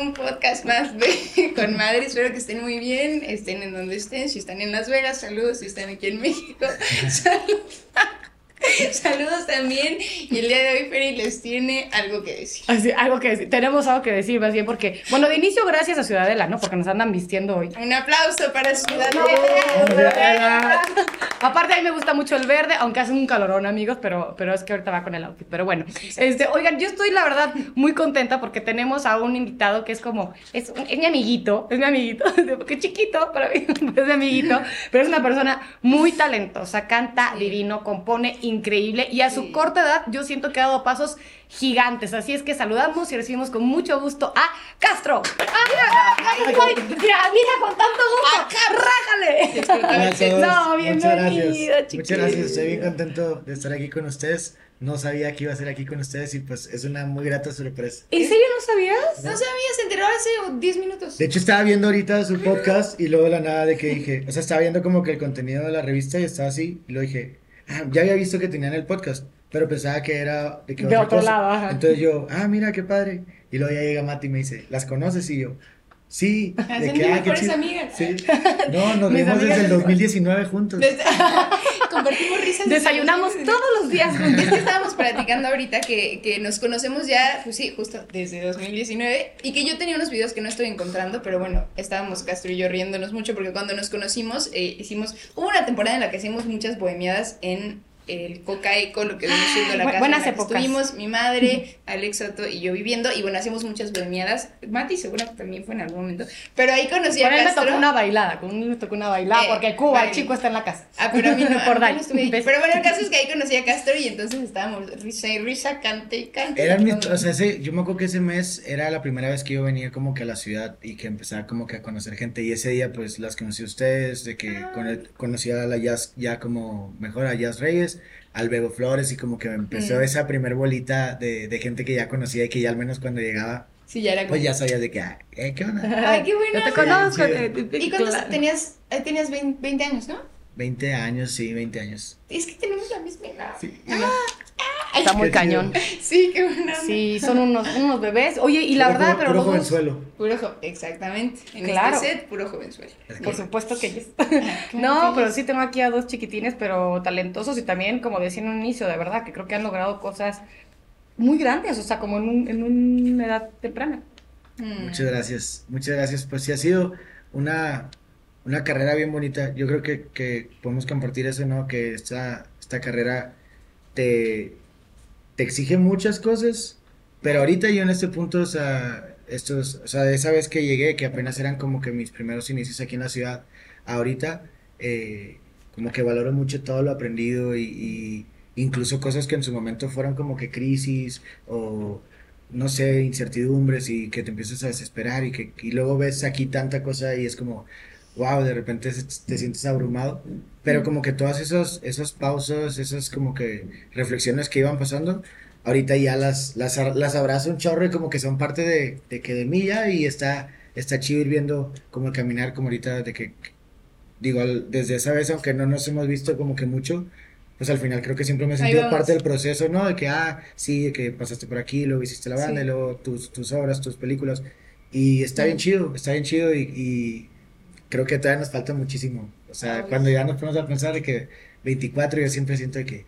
un podcast más de Con Madre. Espero que estén muy bien, estén en donde estén. Si están en Las Vegas, saludos. Si están aquí en México, saludos. Saludos también. Y el día de hoy Feri les tiene algo que decir. Así, algo que decir. Tenemos algo que decir, más bien porque, bueno, de inicio, gracias a Ciudadela, ¿no? Porque nos andan vistiendo hoy. Un aplauso para Ciudadela. Aparte, a mí me gusta mucho el verde, aunque hace un calorón, amigos, pero, pero es que ahorita va con el outfit. Pero bueno, este, oigan, yo estoy, la verdad, muy contenta porque tenemos a un invitado que es como, es, es mi amiguito, es mi amiguito, porque chiquito, para mí es mi amiguito, pero es una persona muy talentosa, canta divino, compone increíble y a su corta edad yo siento que ha dado pasos gigantes. Así es que saludamos y recibimos con mucho gusto a Castro. ¡Ah, mira! mira, mira, con tanto gusto. ¡Rájale! No, bienvenido, Muchas Muchas gracias, estoy bien contento de estar aquí con ustedes. No sabía que iba a ser aquí con ustedes y pues es una muy grata sorpresa. ¿En serio no sabías? No, sabía, se enteró hace 10 minutos. De hecho estaba viendo ahorita su podcast y luego la nada de que dije, o sea, estaba viendo como que el contenido de la revista y estaba así y lo dije, ah, ya había visto que tenían el podcast, pero pensaba que era de, que de otro lado. Ajá. Entonces yo, ah, mira qué padre. Y luego ya llega Mati y me dice, ¿las conoces? Y yo, Sí, de que, ah, qué chido. amigas. Sí. No, nos vimos desde el 2019 juntos. Compartimos risas. Desayunamos todos los días juntos. Es que estábamos platicando ahorita que, que, nos conocemos ya, pues sí, justo desde 2019 y que yo tenía unos videos que no estoy encontrando, pero bueno, estábamos Castro y yo riéndonos mucho porque cuando nos conocimos eh, hicimos, hubo una temporada en la que hicimos muchas bohemiadas en el Coca Eco, lo que viene siendo la casa. Buenas épocas. Estuvimos mi madre, Alex Soto y yo viviendo, y bueno, hacíamos muchas bohemiadas. Mati seguro que también fue en algún momento. Pero ahí conocí a Castro. me tocó una bailada, con me tocó una bailada, eh, porque Cuba, el chico está en la casa. Ah, pero a mí no, por Pero bueno, el caso es que ahí conocí a Castro y entonces estábamos risa y risa, cante y cante. Era mi, o sea, ese, yo me acuerdo que ese mes era la primera vez que yo venía como que a la ciudad y que empezaba como que a conocer gente, y ese día pues las conocí a ustedes, de que ah. con conocí a la Jazz ya como mejor a Jazz Reyes al Bebo Flores y como que me empezó mm. esa primer bolita de, de, gente que ya conocía y que ya al menos cuando llegaba Sí, ya era Pues ya sabías de que, ah, eh, ¿qué onda? Ay, qué bueno. Yo te conozco. ¿Y cuántos tenías? Eh, tenías 20, años, ¿no? 20 años, sí, 20 años. Es que tenemos la misma edad. Sí. Ah, Está muy cañón. Sí, qué bueno. Sí, son unos, unos bebés. Oye, y la verdad, pero. Puro jovenzuelo. Puro jo exactamente. En este claro. este set, puro jovenzuelo. Por supuesto que sí. no, pero sí tengo aquí a dos chiquitines, pero talentosos y también, como decía en un inicio, de verdad, que creo que han logrado cosas muy grandes, o sea, como en, un, en una edad temprana. Muchas gracias, muchas gracias. Pues sí ha sido una, una carrera bien bonita. Yo creo que, que podemos compartir eso, ¿no? Que esta, esta carrera te, te exige muchas cosas, pero ahorita yo en este punto, o sea, estos, o sea, esa vez que llegué, que apenas eran como que mis primeros inicios aquí en la ciudad, ahorita, eh, como que valoro mucho todo lo aprendido y, incluso cosas que en su momento fueron como que crisis o no sé, incertidumbres y que te empiezas a desesperar y que y luego ves aquí tanta cosa y es como, wow, de repente te sientes abrumado, pero como que todas esos, esos pausas, esas como que reflexiones que iban pasando, ahorita ya las, las, las abrazo un chorro y como que son parte de, de que de mí ya y está, está chido ir viendo como caminar como ahorita de que, digo, desde esa vez, aunque no nos hemos visto como que mucho, pues al final creo que siempre me he sentido parte del proceso, ¿no? De que, ah, sí, de que pasaste por aquí, luego hiciste la banda, y luego tus, tus obras, tus películas, y está bien chido, está bien chido y creo que todavía nos falta muchísimo. O sea, cuando ya nos ponemos a pensar de que 24, yo siempre siento de que,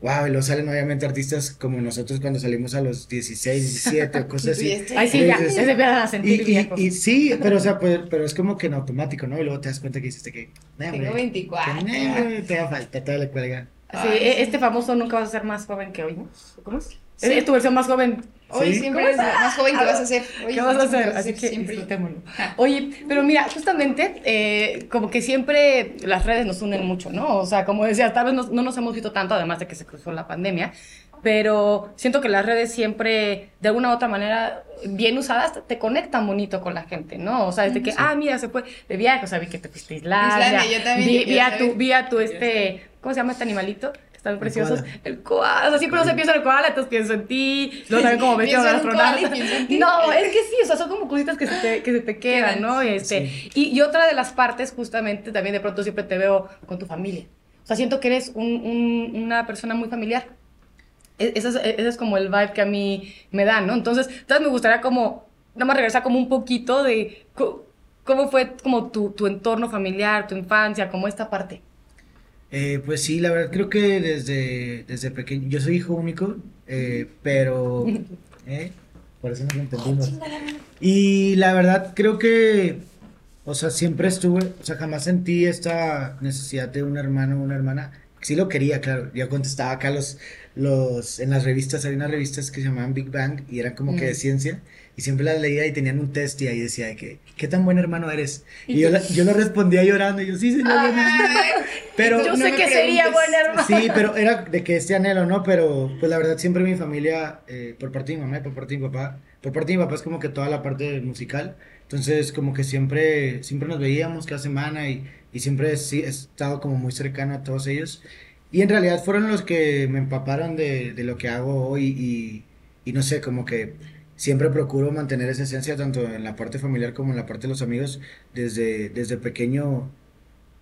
wow, y luego salen obviamente artistas como nosotros cuando salimos a los 16, 17 o cosas así. Ay, sí, ya, se debe a sentir y, y, sí, pero o sea, pues, pero es como que en automático, ¿no? Y luego te das cuenta que hiciste que, Tengo 24. Que, te da falta, todavía le cuelga. Sí, este famoso nunca vas a ser más joven que hoy, ¿no? ¿Cómo es? Es tu versión más joven Hoy siempre es más joven que vas a ser. ¿Qué vas a hacer? Así que siempre. Oye, pero mira, justamente, eh, como que siempre las redes nos unen mucho, ¿no? O sea, como decía, tal vez no, no nos hemos visto tanto, además de que se cruzó la pandemia, pero siento que las redes siempre, de alguna u otra manera, bien usadas, te conectan bonito con la gente, ¿no? O sea, desde que, ah, mira, se fue de viaje, o sea, vi que te fuiste a Islandia. yo también. Vi, a tu, vi a tu, este, ¿cómo se llama este animalito? Están preciosos. El koala. O sea, siempre no se piensa en el koala, entonces pienso en ti. Luego también como vestido de astronauta. No, es que sí, o sea, son como cositas que se te, que se te quedan, ¿no? Este, y, y, otra de las partes, justamente, también de pronto siempre te veo con tu familia. O sea, siento que eres un, un, una persona muy familiar. E, ese es, ese es como el vibe que a mí me da, ¿no? Entonces, entonces me gustaría como nada más regresar como un poquito de cómo fue como tu, tu entorno familiar, tu infancia, como esta parte. Eh, pues sí, la verdad creo que desde, desde pequeño, yo soy hijo único, eh, pero... ¿eh? Por eso nos entendimos. Y la verdad creo que, o sea, siempre estuve, o sea, jamás sentí esta necesidad de un hermano o una hermana. Sí lo quería, claro. Yo contestaba acá los, los, en las revistas, hay unas revistas que se llamaban Big Bang y eran como que de ciencia y siempre las leía y tenían un test y ahí decía que, ¿qué tan buen hermano eres? Y yo, yo lo respondía llorando y yo, sí, señor. pero yo sé que sería buen hermano. Sí, pero era de que este anhelo, ¿no? Pero pues la verdad siempre mi familia, eh, por parte de mi mamá y por parte de mi papá, por parte de mi papá es como que toda la parte musical. Entonces como que siempre, siempre nos veíamos cada semana y, y siempre sí, he estado como muy cercano a todos ellos. Y en realidad fueron los que me empaparon de, de lo que hago hoy y, y no sé, como que siempre procuro mantener esa esencia tanto en la parte familiar como en la parte de los amigos. Desde, desde pequeño,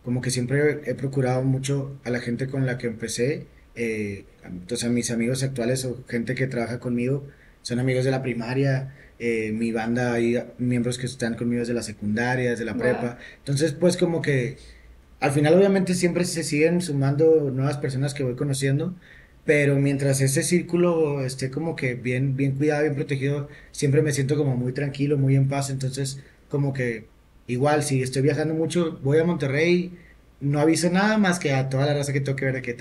como que siempre he procurado mucho a la gente con la que empecé. Eh, entonces, a mis amigos actuales o gente que trabaja conmigo son amigos de la primaria. Eh, mi banda hay miembros que están conmigo desde la secundaria, desde la prepa. Entonces, pues como que al final obviamente siempre se siguen sumando nuevas personas que voy conociendo, pero mientras ese círculo esté como que bien, bien cuidado, bien protegido, siempre me siento como muy tranquilo, muy en paz, entonces como que igual si estoy viajando mucho, voy a Monterrey, no aviso nada más que a toda la raza que tengo que ver de que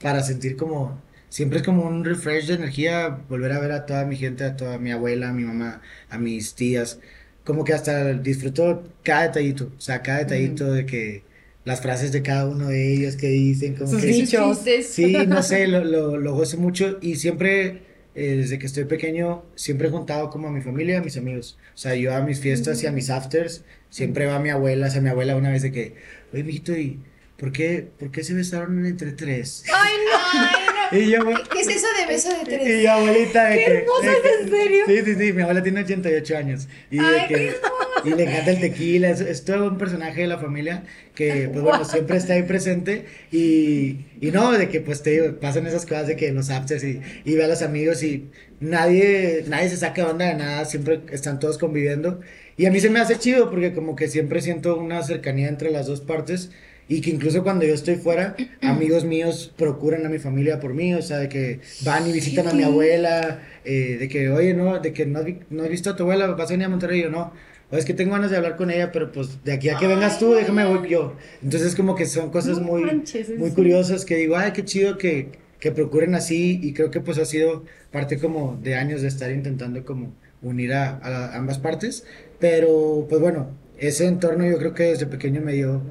para sentir como, siempre es como un refresh de energía, volver a ver a toda mi gente, a toda mi abuela, a mi mamá, a mis tías, como que hasta disfruto cada detallito, o sea, cada detallito de que las frases de cada uno de ellos que dicen, como Sus que... dichos. Sí, no sé, lo, lo, lo gozo mucho y siempre, eh, desde que estoy pequeño, siempre he juntado como a mi familia, a mis amigos. O sea, yo a mis fiestas y a mis afters, siempre va mi abuela, o sea, mi abuela una vez de que, oye, mijito, ¿y por qué, por qué se besaron entre tres? ¡Ay, no! Y yo, ¿Qué es eso de beso de tres? Y mi abuelita de ¿Qué que... de es, que- en serio? Sí, sí, sí, mi abuela tiene 88 años. Y, de Ay, que, qué y le encanta el tequila, es, es todo un personaje de la familia que, pues bueno, siempre está ahí presente. Y, y no, de que pues te digo, pasan esas cosas de que los afters y, y ve a los amigos y nadie, nadie se saca onda de nada, siempre están todos conviviendo. Y a mí se me hace chido porque como que siempre siento una cercanía entre las dos partes y que incluso cuando yo estoy fuera, amigos míos procuran a mi familia por mí, o sea, de que van y visitan a mi abuela, eh, de que, oye, no, de que no, no has visto a tu abuela, vas a venir a Monterrey, yo no. O es que tengo ganas de hablar con ella, pero pues de aquí a que vengas tú, déjame voy yo. Entonces como que son cosas muy, manches, ¿en muy serio? curiosas que digo, ay, qué chido que, que procuren así y creo que pues ha sido parte como de años de estar intentando como unir a, a ambas partes. Pero pues bueno, ese entorno yo creo que desde pequeño me dio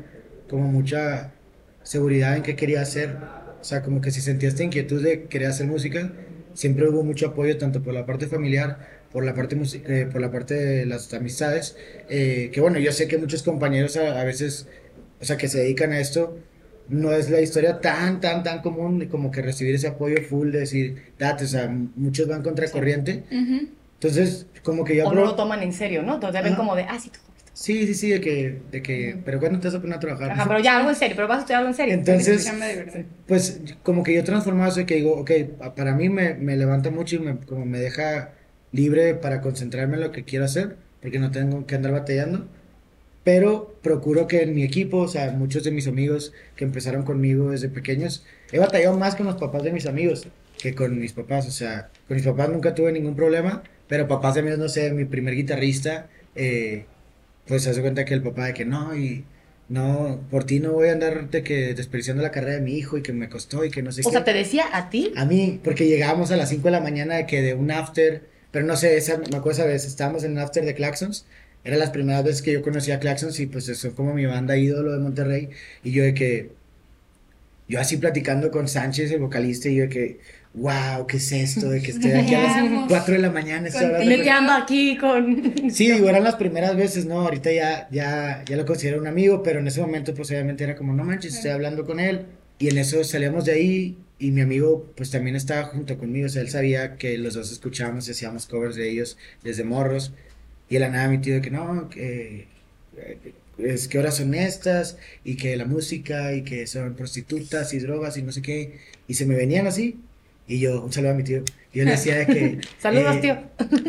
como mucha seguridad en qué quería hacer. O sea, como que si sentía esta inquietud de querer hacer música, siempre hubo mucho apoyo tanto por la parte familiar, por la parte, eh, por la parte de las amistades. eh, que bueno, yo sé que muchos compañeros a, a veces, o sea, que se dedican a esto, no es la historia tan, tan, tan común de como que recibir ese apoyo full de decir, date, o sea, muchos van contra corriente. Ujú. Entonces, como que yo... O no lo toman en serio, ¿no? Entonces ven Ajá. como de, ah, sí, tú. Sí, sí, sí, de que, de que, pero ¿cuándo te vas a poner a trabajar? Ajá, pero ya algo en serio, pero vas a estudiar algo en serio. Entonces, pues como que yo transformado eso de que digo, ok, pa- para mí me, me levanta mucho y me, como me deja libre para concentrarme en lo que quiero hacer, porque no tengo que andar batallando, pero procuro que en mi equipo, o sea, muchos de mis amigos que empezaron conmigo desde pequeños, he batallado más con los papás de mis amigos que con mis papás, o sea, con mis papás nunca tuve ningún problema, pero papás de amigos, no sé, mi primer guitarrista, eh, pues se hace cuenta que el papá de que no, y no, por ti no voy a andar de que desperdiciando la carrera de mi hijo y que me costó y que no sé O qué. sea, te decía a ti. A mí, porque llegábamos a las 5 de la mañana de que de un after, pero no sé, esa, me acuerdo esa vez, estábamos en un after de Claxons, eran las primeras veces que yo conocía a Claxons y pues eso como mi banda ídolo de Monterrey, y yo de que, yo así platicando con Sánchez, el vocalista, y yo de que, wow, ¿qué es esto? De que estoy aquí a las Vamos. 4 de la mañana, estoy hablando con- Neteando aquí con. Sí, digo, eran las primeras veces, ¿no? Ahorita ya, ya, ya lo considero un amigo, pero en ese momento, pues obviamente era como, no manches, estoy hablando con él. Y en eso salíamos de ahí y mi amigo, pues también estaba junto conmigo. O sea, él sabía que los dos escuchábamos y hacíamos covers de ellos desde morros. Y de la nada mi tío de que no, que. eh, Es que horas son estas y que la música y que son prostitutas y drogas y no sé qué. Y se me venían así. Y yo, un saludo a mi tío. Y yo le decía de que... Saludos, eh, tío.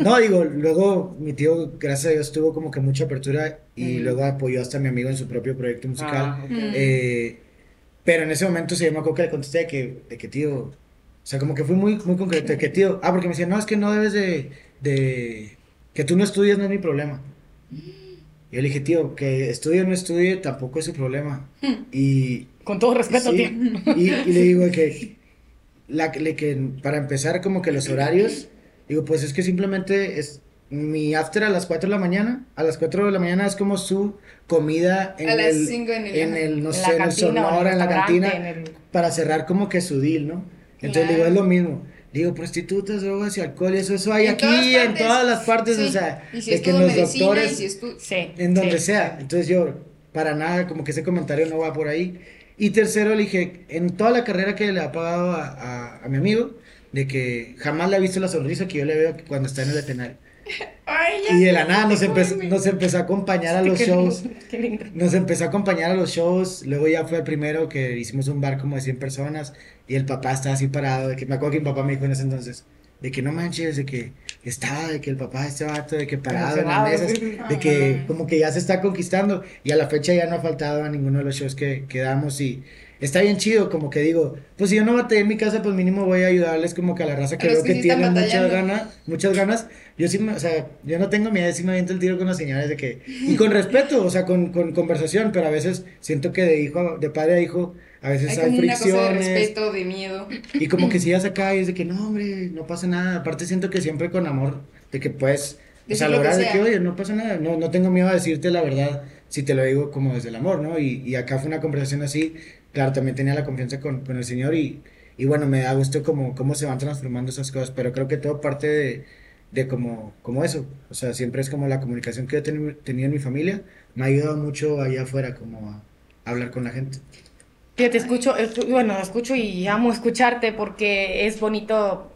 No, digo, luego mi tío, gracias a Dios, tuvo como que mucha apertura y luego apoyó hasta a mi amigo en su propio proyecto musical. Ah. Mm. Eh, pero en ese momento me acuerdo que le contesté de que, de que tío, o sea, como que fui muy, muy concreto, de que tío, ah, porque me decía, no, es que no debes de, de, que tú no estudias no es mi problema. Y yo le dije, tío, que estudie o no estudie tampoco es su problema. Y, Con todo respeto, sí, tío. y, y le digo de que, la, le- que para empezar como que los horarios, digo, pues es que simplemente es mi after a las 4 de la mañana, a las 4 de la mañana es como su comida en A las el, 5 en el- en el, no En sé, la en en Sonora, en la cantina, en el- para cerrar como que su deal, ¿no? Entonces Claro. digo, es lo mismo. Digo, prostitutas, drogas y alcohol, y eso, eso hay En aquí, todas en todas las partes, Sí. o sea, Y si es que todo los medicina, doctores, y si es tu- Sí. en donde sí. sea. Entonces yo, para nada, como que ese comentario no va por ahí. Y tercero, le dije, en toda la carrera que le ha pagado a, a, a mi amigo, de que jamás le ha visto la sonrisa que yo le veo cuando está en el. Ay, ya Y de la nada nos empezó, nos empezó a acompañar a los shows. Nos empezó a acompañar a los shows, luego ya fue el primero que hicimos un bar como de 100 personas y el papá estaba así parado, de que me acuerdo que mi papá me dijo en ese entonces, de que no manches, de que estaba, de que el papá de este vato, de que parado en las mesas, de que como que ya se está conquistando. Y a la fecha ya no ha faltado a ninguno de los shows que, que damos. Y está bien chido, como que digo, pues si yo no batallé en mi casa, pues mínimo voy a ayudarles como que a la raza que veo que sí tiene muchas ganas, muchas ganas, yo sí, me- o sea, yo no tengo miedo, sí me aviento el tiro con los señores de que, y con respeto, o sea, con, con conversación, pero a veces siento que de hijo, de padre a hijo, a veces Hay hay, como una cosa de fricciones, respeto, de miedo. y como que si ya acá y es de que no, hombre, no pasa nada. Aparte siento que siempre con amor, de que puedes, o sea, lograr de que, oye, no pasa nada. No, no tengo miedo a decirte la verdad si te lo digo como desde el amor, ¿no? Y, y acá fue una conversación así. Claro, también tenía la confianza con, con el Señor y, y bueno, me da gusto como cómo se van transformando esas cosas. Pero creo que todo parte de, de como, como eso. O sea, siempre es como la comunicación que he teni- tenido en mi familia. Me ha ayudado mucho allá afuera como a, a hablar con la gente. Fíjate, escucho, escu- bueno, escucho y amo escucharte porque es bonito.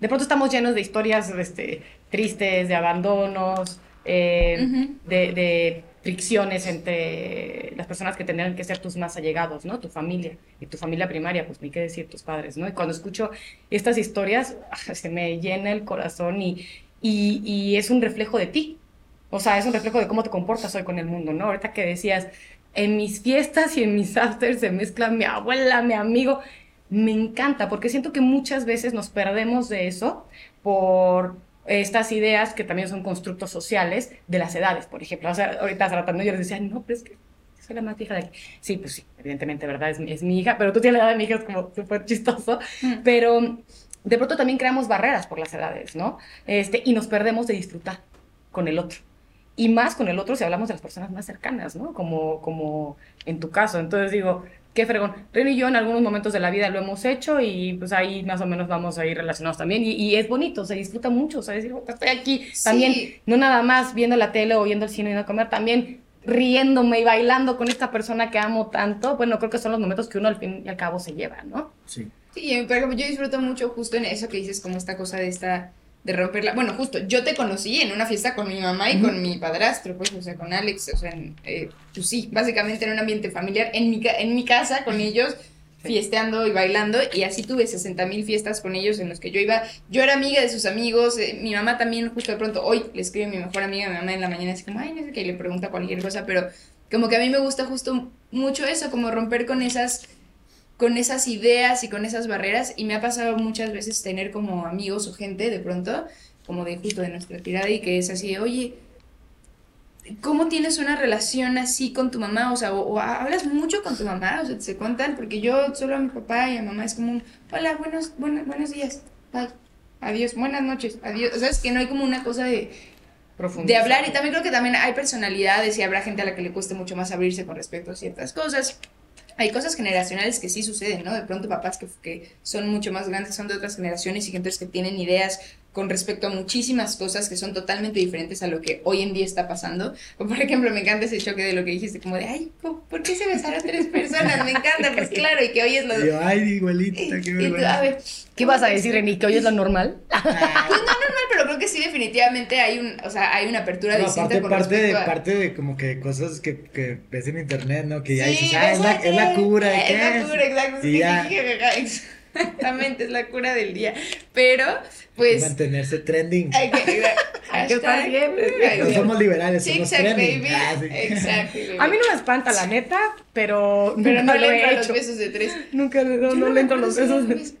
De pronto estamos llenos de historias este, tristes, de abandonos, eh, de, de fricciones entre las personas que tendrían que ser tus más allegados, ¿no? Tu familia y tu familia primaria, pues ni qué decir tus padres, ¿no? Y cuando escucho estas historias, ah, se me llena el corazón y, y, y es un reflejo de ti. O sea, es un reflejo de cómo te comportas hoy con el mundo, ¿no? Ahorita que decías, en mis fiestas y en mis afters se mezclan mi abuela, mi amigo. Me encanta porque siento que muchas veces nos perdemos de eso por estas ideas que también son constructos sociales de las edades, por ejemplo. O sea, ahorita tratando yo les decía, no, pero es que soy la más hija de aquí. Sí, pues sí, evidentemente, ¿verdad? Es, mi- es mi hija, pero tú tienes la edad de mi hija, es como súper chistoso. Mm. Pero de pronto también creamos barreras por las edades, ¿no? Este, y nos perdemos de disfrutar con el otro. Y más con el otro si hablamos de las personas más cercanas, ¿no? Como, como en tu caso. Entonces digo, qué fregón. Reni y yo en algunos momentos de la vida lo hemos hecho y pues ahí más o menos vamos a ir relacionados también. Y, y es bonito, se disfruta mucho, o sea, decir, "Oh, estoy aquí Sí. también, no nada más viendo la tele o viendo el cine y a comer, también riéndome y bailando con esta persona que amo tanto. Bueno, creo que son los momentos que uno al fin y al cabo se lleva, ¿no? Sí. Sí, por ejemplo, yo disfruto mucho justo en eso que dices, como esta cosa de esta, de romperla. Bueno, justo, yo te conocí en una fiesta con mi mamá y con mi padrastro, pues, o sea, con Alex, o sea, en, eh, pues sí, básicamente en un ambiente familiar, en mi, en mi casa, con ellos, fiesteando y bailando, y así tuve 60 mil fiestas con ellos en los que yo iba, yo era amiga de sus amigos, eh, mi mamá también, justo de pronto, hoy le escribe a mi mejor amiga, mi mamá en la mañana, así como, ay, no sé qué, y le pregunta cualquier cosa, pero como que a mí me gusta justo mucho eso, como romper con esas con esas ideas y con esas barreras y me ha pasado muchas veces tener como amigos o gente de pronto, como de justo de nuestra tirada y que es así, de, oye, ¿cómo tienes una relación así con tu mamá? O sea, o, o hablas mucho con tu mamá, o sea, se cuentan, porque yo solo a mi papá y a mamá es como un, hola, buenos, buenos, buenos días, bye, adiós, buenas noches, adiós, o sea, es que no hay como una cosa de, de hablar y también creo que también hay personalidades y habrá gente a la que le cueste mucho más abrirse con respecto a ciertas cosas. Hay cosas generacionales que sí suceden, ¿no? De pronto papás que, que son mucho más grandes, son de otras generaciones y gente que tienen ideas con respecto a muchísimas cosas que son totalmente diferentes a lo que hoy en día está pasando. O por ejemplo, me encanta ese choque de lo que dijiste, como de, ay, ¿cómo- ¿por qué se besaron tres personas? Me encanta, pues claro, y que hoy es lo... Yo, ay, igualita, qué y tú, a ver, ¿Qué vas a decir, Reni? ¿Que hoy es lo normal? Ah, Pues no pero creo que sí definitivamente hay un, o sea, hay una apertura No, distinta aparte, con parte, de, a... parte de como que cosas que, que ves en internet, ¿no? Que ya Sí, dices, ah, es la, es la cura. ¿de Es la es?" cura, exacto. Y ya. Exactamente, es la cura del día. Pero, pues. Mantenerse trending. Hay que, Hay que estar hashtag, ay, No somos liberales, Sí, somos exacto, trending. baby. Ah, sí. Exacto, baby. A mí no me espanta, la neta, pero, Pero no nunca le lo entran he los hecho. besos de tres. Nunca no, no le entro los besos. de- beso.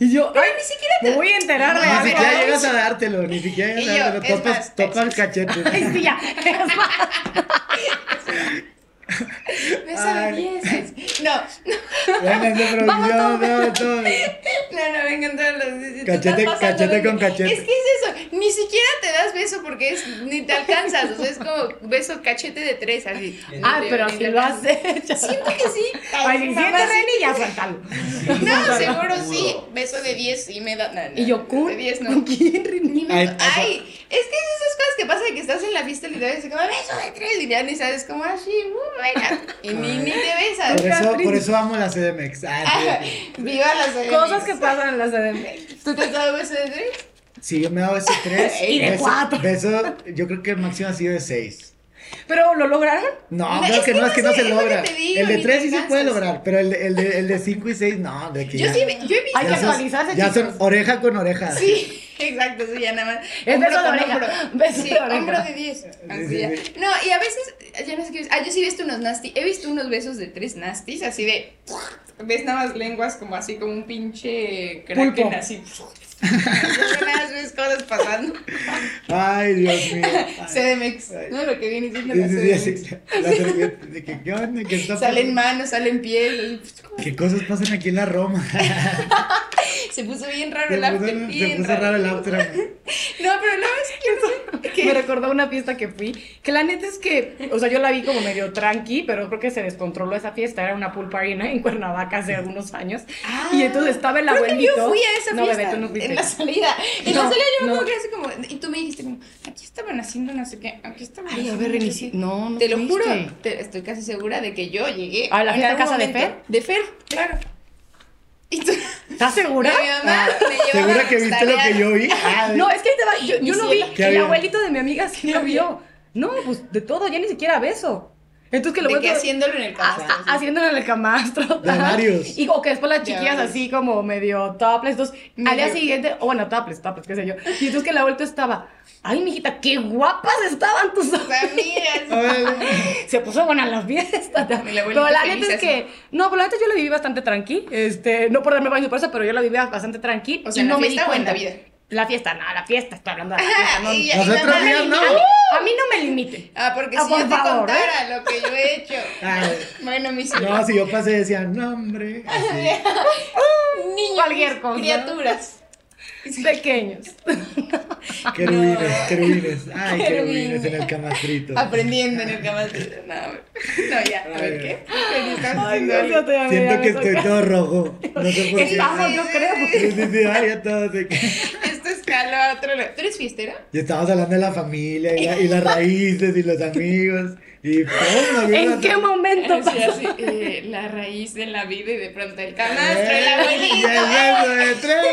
Y yo, Pero ay, ni siquiera te. voy a enterar de No, Ni algo. siquiera llegas a dártelo, ni siquiera llegas a dártelo. Topas, más, topas es- cachete. Ya. Es más, Beso de Ay. diez. No, Venga, de Vamos producción, todos. no, todo. no, no, vengan todos los Cachete- cachete de- con cachete. Es que es eso. Ni siquiera te das beso porque es, ni te alcanzas. O sea, es como beso cachete de tres, así. Ah, pero si lo has hecho. Siento que sí. Ay, si sientes. Reni, ya suéltalo. No, seguro sí. Beso de 10 sí me da. no, no, Y yo, de ¿con, 10 no. ¿con quién, Reni? Ni me- Ay, es que es esas cosas que pasa de que estás en la fiesta y te ves como beso de tres y ya ni sabes cómo así, uh, venga. Y ni, ni te besas. Por eso, por eso amo la CDMX. Ah, Ajá, sí. Viva las CDMX. Cosas que pasan en la CDMX. ¿Tú te has dado beso de tres? Sí, yo me he dado ese tres. Y de beso, cuatro. Beso, yo creo que el máximo ha sido de seis. ¿Pero lo lograron? No, No, creo es que que no, no es que no se logra. el de ni tres te sí se puede lograr, pero el de, el de, el de cinco y seis, no, de que Yo ya. sí, yo he visto. Hay que actualizarse, Ya son oreja con oreja. Sí, exacto, sí, ya nada más. Es Hombro beso de oreja, hombro. beso sí, de oreja. hombro de 10. Así sí, ya. sí. No, y a veces, ya no sé qué. Ah, yo sí he visto unos nasty. He visto unos besos de tres nasties, así de. Ves nada más lenguas como así, como un pinche kraken Pulpo. así. Nada más ves cosas pasando. Ay, Dios mío. CDMX. No, lo que viene siendo la CDMX. sí. La servilleta, de que, ¿qué onda? ¿Qué está Salen manos, salen pies. ¿Qué cosas pasan aquí en la Roma? Se puso bien raro el after. se puso raro el after. No, pero no, es que. Me recordó una fiesta que fui, que la neta es que, o sea, yo la vi como medio tranqui, pero creo que se descontroló esa fiesta, era una pool party ¿no? en Cuernavaca hace algunos años, Ah, y entonces estaba el abuelito. yo fui a esa no, fiesta. bebé, tú no fuiste. En la salida. En No, la salida yo me no. acuerdo que así como. Y tú me dijiste como, aquí estaban haciendo no sé qué. Aquí estaban Ay, a ver, no Reni, sé sí. qué". No, no Te lo juro. te- estoy casi segura de que yo llegué. ¿A la de casa de Fer? De Fer, claro. Y tú. ¿Estás segura? Mi mamá me llevaba ¿Segura a que viste lo que yo vi? Ay, No, es que ahí te va, yo, lo vi, cielo. ¿Qué el abuelito de mi amiga sí lo vio. No, pues de todo, ya ni siquiera beso. Entonces que vuelvo- haciéndolo en el camastro. a- así. haciéndolo en el camastro. De ajá. varios. Y o que después las chiquillas así como medio topless. Entonces, al día siguiente, o bueno, topless, topless, qué sé yo. Y entonces que la vuelta estaba, ay, mijita, qué guapas estaban tus Amigas. Se puso buena la fiesta. La Pero la neta es que, no, pero la neta yo la viví bastante tranqui. Este, no por darme baño por eso, pero yo la viví bastante tranqui. O sea, y ¿en la no me di o en la cuenta. vida? La fiesta, no, la fiesta, estoy hablando de la fiesta. No, y Nosotros y no. a, mí, a mí no me limite. Ah, porque Ah, si por yo te favor, contara lo que yo he hecho. ay. Bueno, mis hijos. No, si yo pasé decían, no, hombre. Niños, Cualquier cosa. criaturas. Pequeños. Querubines, querubines. Ay, Querubines. en el camastrito. Aprendiendo en el camastro. No, no, ya, a ver qué. ¿Qué estás Ay, haciendo no, yo te Siento que estoy todo rojo. No sé por qué. Estamos, yo creo. Sí, sí, sí, ay, ya todo se- Otro lado. ¿Tú eres fiestera? Y estábamos hablando de la familia y, la- y las raíces y los amigos. Y ¿En qué momento Así, pasó? así, eh, la raíz de la vida y de pronto el camastro, el abuelito. Y el beso de tres.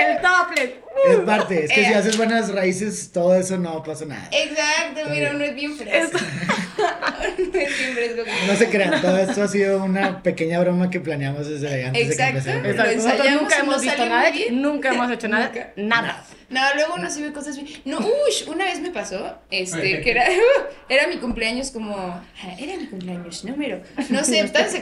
El topless. Es parte, es que si haces buenas raíces, todo eso no pasa nada. Exacto, mira, uno es bien fresco. uno es bien fresco. No se crean, todo esto ha sido una pequeña broma que planeamos desde antes Exacto. de que empezara. Exacto, Nosotros nunca hemos no visto nada, nunca hemos hecho nada, Nunca. nada. No, luego uno sí ve cosas bien. No, uy, una vez me pasó, este, que era, era mi cumpleaños como, era mi cumpleaños número, no sé, estaba en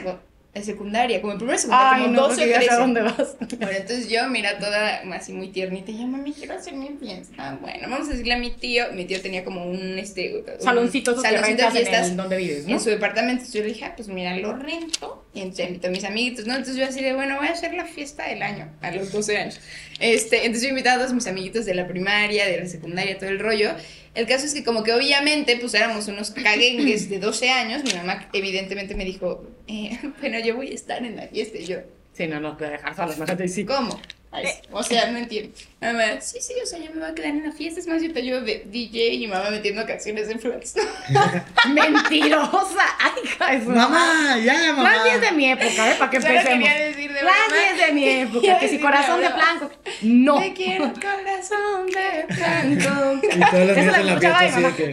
en secundaria, como en primera secundaria, Ay, como no, 12 porque o ya sé 13. a dónde vas. Bueno, entonces yo, mira, toda así muy tiernita, y yo, mami, quiero hacer mi fiesta. Ah, bueno, vamos a decirle a mi tío, mi tío tenía como un, este, un Saloncito, saloncito de en fiestas el donde vives, ¿no? en su departamento. Entonces yo le dije, ah, pues mira, lo rento. Y entonces invito a mis amiguitos, ¿no? Entonces yo así de, bueno, voy a hacer la fiesta del año, a los 12 años. Este, entonces yo invité a todos mis amiguitos de la primaria, de la secundaria, todo el rollo. El caso es que como que obviamente, pues éramos unos caguengues de 12 años. Mi mamá evidentemente me dijo, eh, bueno, yo voy a estar en la fiesta. Y yo, Sí, no nos puede dejar solos, imagínate, sí. ¿Cómo? Ay, o sea, no entiendo. Mamá, sí, sí, o sea, yo me voy a quedar en la fiesta. Es más, yo te ayudo de DJ y mamá metiendo canciones en Flex. Mentirosa. Ay, hija de su Mamá, ya, mamá. Flash es de mi época, ¿eh? Para que empecemos. quería decir de broma. es de mi época. A Que si corazón de blanco. No. Te quiero corazón de blanco. Y todos los días la en la escuchaba fiesta así de que.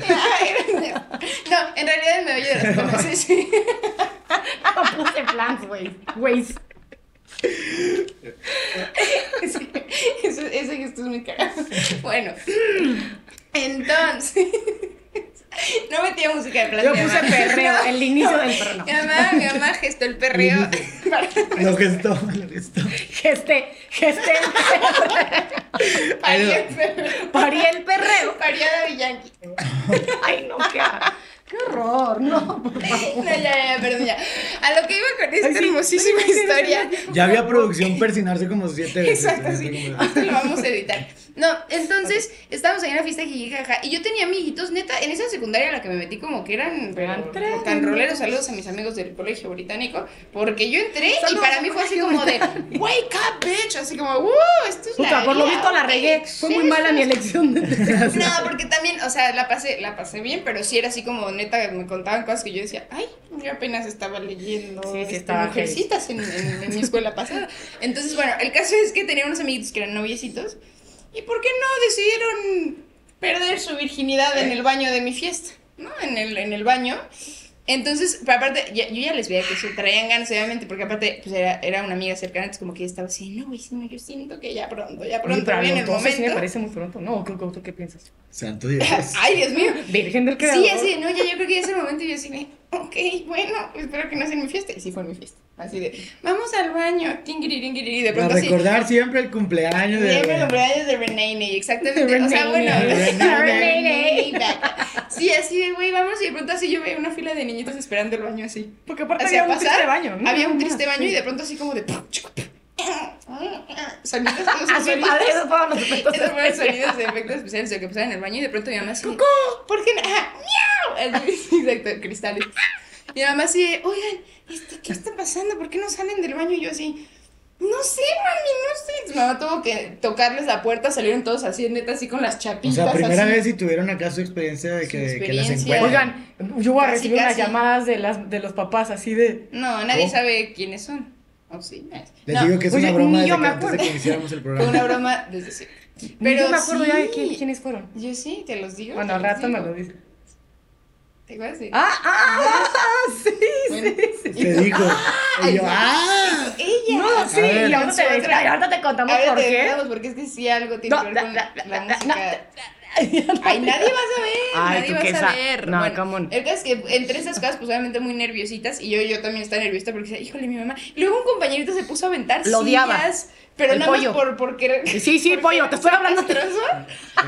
No, en realidad me oye de las cosas. Sí, sí. No puse plans, güey. Güey. Ese, ese gesto es muy cagado. Bueno, entonces. No metía música de Yo plasma. puse perreo, el inicio del perreo. no. Mi mamá, mi mamá gestó el perreo. Lo gestó, lo gestó. Geste, geste, Parió el perreo. parí el perreo. Parió a Daddy Yankee. Ay, no, qué, qué horror, no, por favor. No, ya, ya, ya, perdón, ya. A lo que iba con esta Ay, sí. hermosísima sí, sí, historia. Ya había producción persinarse como siete veces. Exacto, sí. Esto lo vamos a editar. No, entonces estábamos ahí en la fiesta jijijaja y yo tenía amiguitos, neta, en esa secundaria en la que me metí como que eran tan roleros, saludos a mis amigos del colegio británico, porque yo entré y para mí fue así como de, wake up, bitch, así como, uh, esto es Puta, por lo visto la regué. Fue muy mala mi sí". elección No, porque también, o sea, la pasé, la pasé bien, pero sí era así como neta, me contaban cosas que yo decía, ay, yo apenas estaba leyendo Sí, sí, este, estaba mujercitas en, en- en mi escuela pasada. Entonces, bueno, el caso es que tenía unos amiguitos que eran noviecitos, y ¿por qué no decidieron perder su virginidad en el baño de mi fiesta? ¿No? En el, en el baño. Entonces, pero aparte, ya- yo ya les veía que se traían ganas, obviamente, porque aparte, pues era, era una amiga cercana, entonces como que ella estaba así, no, güey, sí, no, yo siento que ya pronto, ya pronto pero viene el 12 sí me momento. parece muy pronto. No, ¿qué, qué, qué piensas? Santo Dios. Ay, Dios mío. Virgen del creador. Sí, así, no, ya yo creo que ya es el momento y yo así ok, bueno, espero que no sea en mi fiesta. Y sí fue en mi fiesta. Así de, vamos al baño, tingiri, tingiri, y de Para pronto así. recordar siempre el cumpleaños de. Siempre el cumpleaños de Renee, exactamente. De o sea, bueno, Renee. Sí, así de, güey, vamos. Y de pronto así yo veía una fila de niñitos esperando el baño así. Porque aparte Hacía había un pasar, triste baño, ¿no? Había un triste baño sí. y de pronto así como de. Sonidos, esos Así, sonidos. padre, esos fueron los efectos Esos fueron especiales. sonidos de efectos especiales que pasaban en el baño y de pronto mi mamá así. ¡Coco! ¿Por qué no? ¡Ah, ¡Miau! Así, Exacto, cristales. Y mi mamá así, de, oigan, este, ¿qué está pasando? ¿Por qué no salen del baño? Y yo así, no sé, mami, no sé. Mi mamá tuvo que tocarles la puerta, salieron todos así, neta, así con las O chapitas. sea, primera así. vez si tuvieron acá su experiencia de que, que las experiencia. encuentran. Oigan, yo voy a Casi, recibir unas casi. llamadas de, las, de los papás así de... No, nadie ¿Cómo? sabe quiénes son. ¿O sí? Les No, digo que es Oye, una broma desde yo que me antes de acuerdo. que iniciáramos el Fue una programa. broma desde siempre. Pero yo me acuerdo ya de sí. quién- quiénes fueron. Yo sí, te los digo. Bueno, al rato me digo. lo dices. ¿Te acuerdas de- Ah, ah, sí, Bueno, sí, sí. Te dijo. Y yo, ¡ah! Ella. No, sí, A ver. y ahorita te, ahorita contamos A ver, por te qué. contamos, porque es que sí algo tiene No, que ver con la- la, la- la- música. Ay, Ay, nadie va a saber, Ay, nadie va a sa- saber. no, bueno, come on. el caso es que entre esas cosas, pues obviamente muy nerviositas, y yo, yo también estaba nerviosa porque decía, híjole, mi mamá. Y luego un compañerito se puso a aventar Lo odiaba. Pero El nada pollo. más por, por querer. Sí, sí, por pollo, te estoy ser hablando castroso.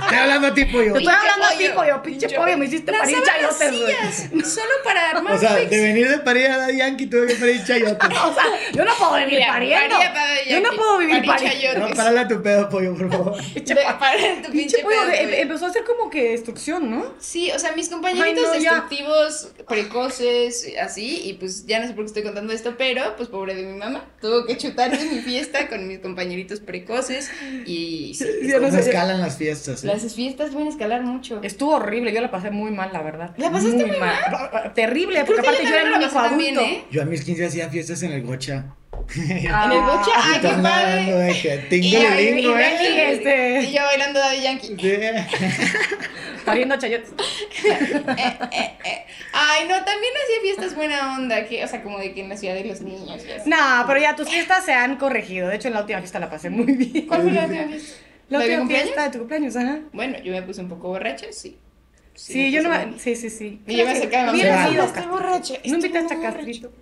Estoy hablando a ti, pollo. Te estoy hablando a ti, pollo, pinche pollo, me hiciste parir chayotes, güey. Solo para armar O sea, fix. de venir de parir a Daddy Yankee tuve que parir chayote. O sea, yo no puedo vivir pariendo. Yo no puedo vivir pariendo. chayotes. No, párale a tu pedo, pollo, por favor. Pinche para tu Pinche pinche pollo, pedo, de- güey. empezó a hacer como que destrucción, ¿no? Sí, o sea, mis compañeritos Ay, no, ya. destructivos, precoces, así, y pues ya no sé por qué estoy contando esto, pero pues pobre de mi mamá, tuvo que chutarse mi fiesta con mis compañeritos precoces y sí, Ya no ¿Cómo sé. escalan las fiestas? eh? las fiestas pueden escalar mucho. Estuvo horrible, yo la pasé muy mal, la verdad. ¿La pasaste muy Terrible, Creo porque que aparte yo era el único pasé también, adulto. ¿eh? Yo a mis 15 hacía fiestas en el Gocha. En el bocha, Ah, ay, Y qué padre. Y, tingle y- lingo, y- ¿eh? y- este. y yo bailando Daddy Yankee. Sí. Pariendo chayotes. Ay, no, también hacía fiestas buena onda, que, o sea, como de que en la ciudad de los niños y así. No, pero ya tus fiestas se han corregido. De hecho, en la última fiesta la pasé muy bien. ¿Cuál fue la última fiesta? La ¿La de última cumpleaños? fiesta de tu cumpleaños, ajá. Bueno, yo me puse un poco borracha, sí. Sí, yo no me... Sí, sí, sí. Y yo me acercaba a mi Hubiera mamá, sido estoy borracha. No invitaste a. Castrito.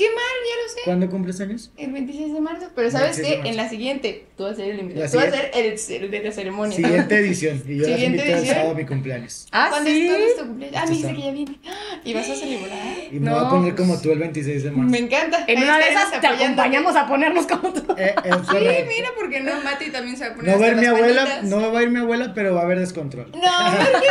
Qué mal, ya lo sé. ¿Cuándo cumples años? El 26 de marzo. Pero ¿sabes 26 de qué? En la siguiente, tú vas a ser el invitado. La Tú vas a ser el, el de la ceremonia. Siguiente edición. Y yo las invito el sábado a mi cumpleaños. Ah, ¿Cuándo, sí. es, ¿Cuándo es tu cumpleaños? Ah, me Este dice sábado. que ya viene. ¿Y vas a celebrar? Y me No, voy a poner pues- como tú el 26 de marzo. Me encanta. En Ahí una de esas te acompañamos a ponernos como tú. Eh, es Sí, mira, porque no, Mati también se va a poner No va a ir hasta mi abuela, manitas. no va a ir mi abuela, pero va a haber descontrol. No, porque,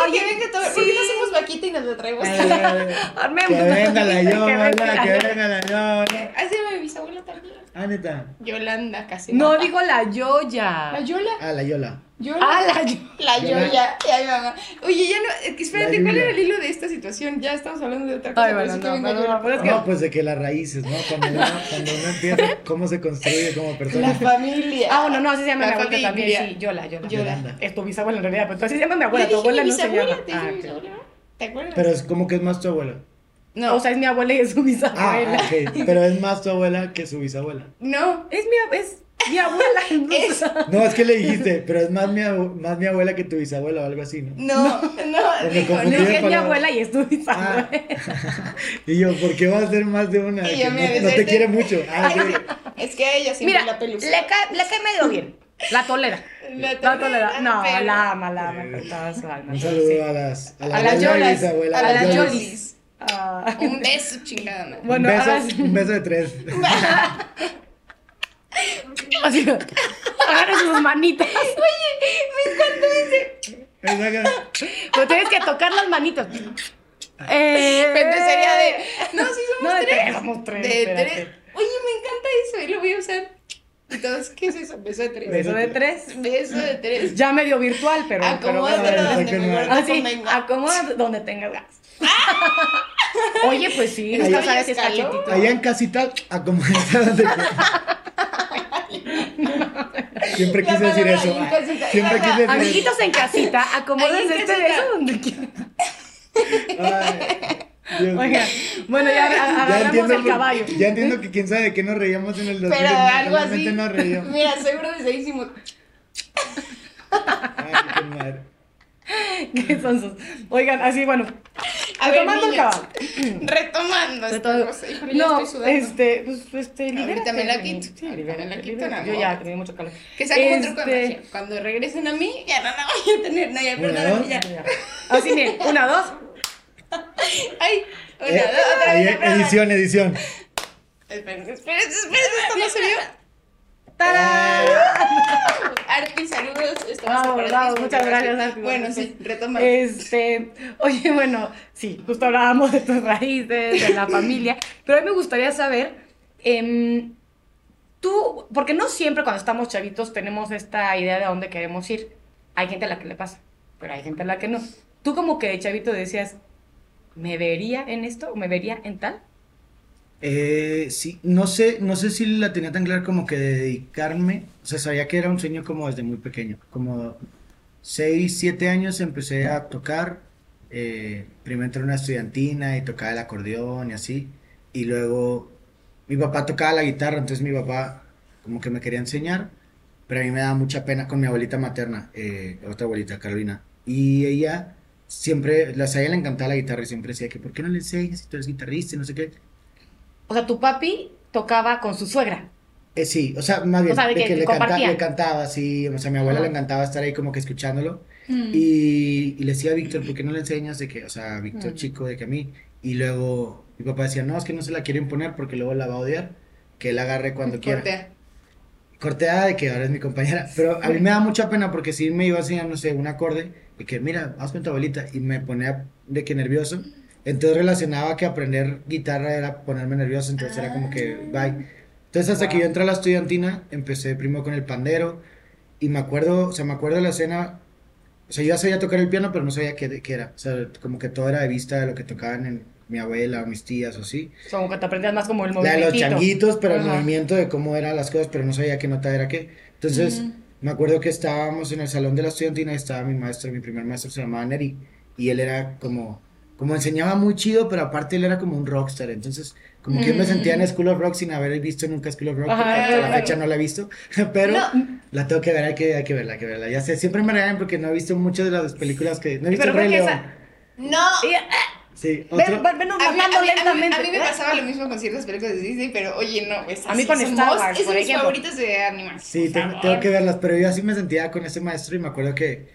porque venga todo. ¿Por sí. qué no hacemos vaquita y nos lo traemos? Eh, Armemos que venga la cosita, que La- la Yola. Así va mi bisabuela también. Ah, neta. Yolanda, casi. No, mata. digo la Yoya. La Yola. Ah, la Yola. Yola. Ah, la Yoya. La. Yoya. Ya, mi mamá. Oye, ya no. Espérate, La ¿cuál era el hilo de esta situación? Ya estamos hablando de otra cosa. Ay, bueno, no, yo. no, es que- No, pues de que las raíces, ¿no? Cuando uno, cuando uno empieza, cómo se construye como La persona. familia. Ah, bueno, no, así se llama La mi familia. también, sí, Yola, Yola. Yola. Es tu bisabuela en realidad, pero así se llama mi abuela, tu abuela no se llama. Ah. ¿Te acuerdas? Pero es como que es más tu abuela. No. O sea, es mi abuela y es su Ah, bisabuela. ok. Pero es más tu abuela que su bisabuela. No. Es mi, es mi abuela. Es- No, es que le dijiste, pero es más mi, abu- más mi abuela que tu bisabuela o algo así, ¿no? No, no, dijo, no. Es que es mi abuela y es tu Ah. bisabuela. y yo, ¿por qué va a ser más de una? Que no, te quiere mucho. Ah, Ay, ok. sí, Es que ella siempre Mira, la pelusa. le cae, le cae medio bien. La tolera. La La tolera. No, la ama, la ama con toda su alma. Un Sí. saludo a las a, la A las a las Yolis. Yolis. Ah. Un beso, chingada madre. Bueno, un, beso, ahora sí. un beso de tres. Así, agarra sus manitas. Exacto. Pero tienes que tocar las manitos. Eh, de. No, sí somos No, de tres. tres, somos tres, De espérate. tres. Oye, me encanta eso y lo voy a usar. Entonces, ¿qué es eso? Beso de tres. Beso de tres. Beso de tres. Ya medio virtual, pero. pero Acomódatelo Ay, donde acomoda donde tengas ganas. Oye, pues sí, Ahí- no sabes si es escaló. cachetito. Allá en casita, acomodada donde Siempre quise decir eso. Siempre quise decir eso. Amiguitos en casita, acomódense en este beso donde quieran. Oigan, bueno, ya a- agarramos el caballo. ya entiendo que quién sabe de qué nos reíamos en el 2000. Pero algo así. nos reíamos. Mira, seguro desde ahí hicimos. Ay, qué madre. ¿Qué son sus? Oigan, así, bueno. A ver, Retomando el niños, caballo. Retomando esta ya No, estoy este, pues, este, libérate. Ahorita me la quito. Sí, libérate, me la quito, libérate. no, Yo ya tenía mucho calor. Que saco un truco de Este, magia. Cuando regresen a mí, ya no la voy a tener. No, ya, perdóname, dos. ya. ya. Así, miren, una, dos. Ay, una, Eh, dos, otra vez. otra vez. edición, edición. Espérense, espérense, espérense, esto no se vio. ¡Tarán! Arti, saludos. Esto va a ser Bravo, para bravo, ti, muchas gracias. Bueno, sí, retoma. Este, oye, bueno, sí, justo hablábamos de tus raíces, de la familia, pero a mí me gustaría saber, em, tú, porque no siempre cuando estamos chavitos tenemos esta idea de a dónde queremos ir. Hay gente a la que le pasa, pero hay gente a la que no. Tú como que de chavito decías, ¿me vería en esto o me vería en tal? Eh, sí, no sé, no sé si la tenía tan clara como que de dedicarme, o sea, sabía que era un sueño como desde muy pequeño, como 6, 7 años empecé a tocar, eh, primero entré en una estudiantina y tocaba el acordeón y así, y luego mi papá tocaba la guitarra, entonces mi papá como que me quería enseñar, pero a mí me daba mucha pena con mi abuelita materna, eh, otra abuelita, Carolina, y ella siempre, a ella le encantaba la guitarra y siempre decía que, ¿por qué no le enseñas si tú eres guitarrista y no sé qué? O sea, tu papi tocaba con su suegra. Eh, sí, o sea, más bien, O sea, de que le, canta- le cantaba, sí, o sea, a mi abuela Ajá. le encantaba estar ahí como que escuchándolo, Mm. y, y le decía a Víctor, ¿por qué no le enseñas de que, o sea, Víctor Mm. chico, de que a mí, y luego mi papá decía, no, es que no se la quiere imponer porque luego la va a odiar, que él agarre cuando quiera. Cortea. Corteada de que ahora es mi compañera, pero a mí me da mucha pena porque si me iba a enseñar, no sé, un acorde, y que mira, vamos con tu abuelita, y me ponía de que nervioso, entonces relacionaba que aprender guitarra era ponerme nervioso, entonces era como que, bye. Entonces hasta que Wow. yo entré a la estudiantina, empecé primero con el pandero, y me acuerdo, o sea, me acuerdo de la escena, o sea, yo ya sabía tocar el piano, pero no sabía qué, qué era, o sea, como que todo era de vista de lo que tocaban en mi abuela o mis tías o así. Como que te aprendías más como el La de los movimiento. changuitos, pero el Ajá. movimiento de cómo eran las cosas, pero no sabía qué nota era qué. Entonces, Ujú. me acuerdo que estábamos en el salón de la estudiantina y estaba mi maestro, mi primer maestro se llamaba Neri, y él era como, como enseñaba muy chido, pero aparte él era como un rockstar, entonces, como que yo me sentía en School of Rock sin haber visto nunca School of Rock, Ajá, porque hasta la fecha no la he visto, pero No. la tengo que ver, hay que, hay que verla, hay que verla. Ya sé, siempre me regañan porque no he visto muchas de las películas que, no he visto Pero Rey León. esa- No. Ah, Sí, Ven, otro- ven, venos A mí, matando a mí- a mí- lentamente. a mí me ¿eh? pasaba lo mismo con ciertas películas de Disney, pero oye, no, es A mí así, con Star Wars, es por de mis ejemplo. favoritas de animación. Sí, tengo, tengo que verlas, pero yo así me sentía con ese maestro y me acuerdo que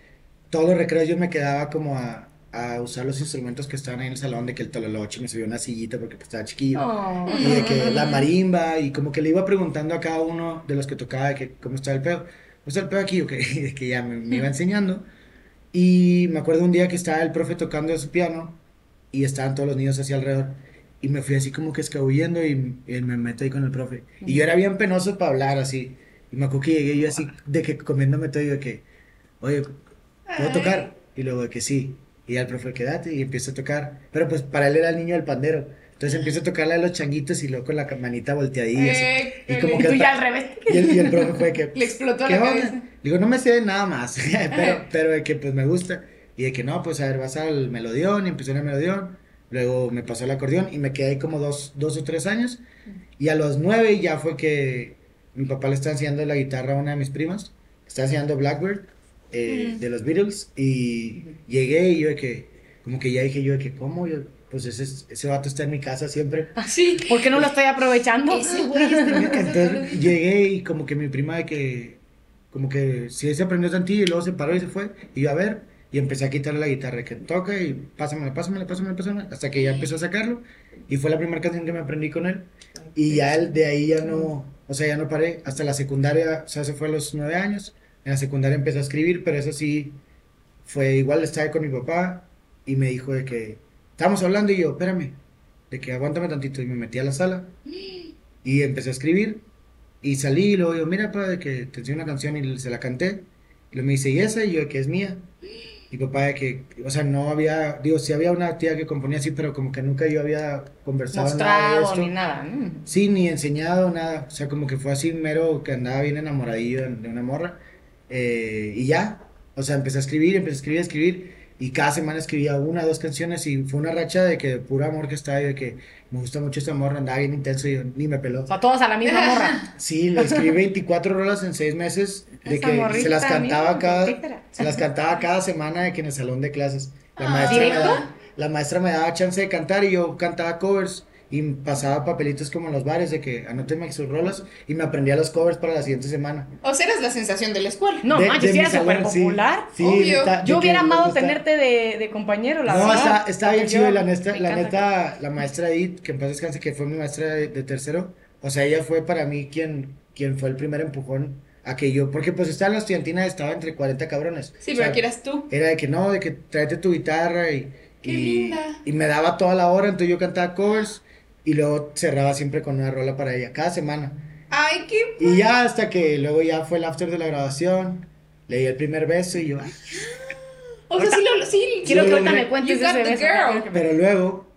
todos los recreos yo me quedaba como a, a usar los instrumentos que estaban ahí en el salón, de que el tololoche me subió una sillita porque pues, estaba chiquillo. Oh. Y de que la marimba, y como que le iba preguntando a cada uno de los que tocaba de que cómo estaba el pedo. ¿Cómo está el pedo aquí? Ok, y de que ya me, me iba enseñando. Y me acuerdo un día que estaba el profe tocando su piano y estaban todos los niños así alrededor. Y me fui así como que escabullendo y, y me meto ahí con el profe. Y yo era bien penoso para hablar así. Y me acuerdo que llegué yo así de que comiéndome todo y de que, oye, ¿puedo tocar? Y luego de que sí. Y ya el profe, quédate y empieza a tocar. Pero pues para él era el niño del pandero. Entonces empiezo a tocar la de los changuitos y luego con la manita volteadilla. así. Eh, Y como Y que tú ya al revés. y el, y el profe fue que... Le explotó ¿qué la onda? cabeza. Digo, no me sé nada más, pero, pero de que pues me gusta. Y de que no, pues a ver, vas al melodión y empecé en el melodión. luego me pasó el acordeón y me quedé ahí como dos, dos o tres años. Y a los nueve ya fue que mi papá le está enseñando la guitarra a una de mis primas, está enseñando Blackbird eh, de los Beatles y llegué y yo de que, como que ya dije yo de que, ¿cómo? Yo, pues ese, ese vato está en mi casa siempre. Así. ¿Por qué no lo estoy aprovechando? Ese güey Entonces llegué y como que mi prima de que, como que sí se aprendió tantillo y luego se paró y se fue. Y yo a ver, y empecé a quitarle la guitarra que toca y pásamela, pásamela, pásamela, pásamela, hasta que ya empezó a sacarlo. Y fue la primera canción que me aprendí con él. Y ya él, de ahí ya no, o sea, ya no paré. Hasta la secundaria, o sea, se fue a los nueve años. En la secundaria empecé a escribir, pero eso sí, fue igual, estaba con mi papá y me dijo de que, estábamos hablando y yo, espérame, de que aguántame tantito. Y me metí a la sala y empecé a escribir. Y salí y luego yo, mira, papá, de que te enseño una canción y se la canté. Y luego me dice, ¿y esa? Y yo, que es mía. Y papá, de que, o sea, no había, digo, sí había una tía que componía así, pero como que nunca yo había conversado nada de Mostrado esto. ni nada. mm. Sí, ni enseñado nada. O sea, como que fue así mero que andaba bien enamoradillo de una morra. Eh, y ya. O sea, empecé a escribir, empecé a escribir, a escribir. Y cada semana escribía una, dos canciones. Y fue una racha de que de puro amor que estaba y de que me gusta mucho esta morra. Andaba bien intenso y yo ni me peló. O sea, todos a la misma morra. Sí, le escribí 24 rolas en 6 meses. De Esa que morrita, se las cantaba cada. Se las cantaba cada semana de que en el salón de clases. La Ah. maestra, me daba, la maestra me daba chance de cantar y yo cantaba covers y pasaba papelitos como en los bares de que anóteme sus rolas y me aprendía los covers para la siguiente semana. O sea, eras la sensación de la escuela. No, De- manches, de era súper sí. popular. Sí, Yo hubiera amado tenerte de, de compañero, la No, verdad. está, está bien chido la neta, me la neta, la maestra Edith, que en paz descanse, que fue mi maestra de, de tercero, o sea, ella fue para mí quien, quien fue el primer empujón a que yo, porque pues estaba en la estudiantina, estaba entre 40 cabrones. Sí, O pero sea, aquí eras tú. Era de que no, de que tráete tu guitarra y, Qué y, linda. y me daba toda la hora, entonces yo cantaba covers y luego cerraba siempre con una rola para ella, cada semana. Ay, qué. Y ya hasta que luego ya fue el after de la grabación, leí el primer beso y yo, "Ay". O sea, sí lo. Sí, Quiero Sí, que ahorita me cuentes You got ese the beso. girl. Pero luego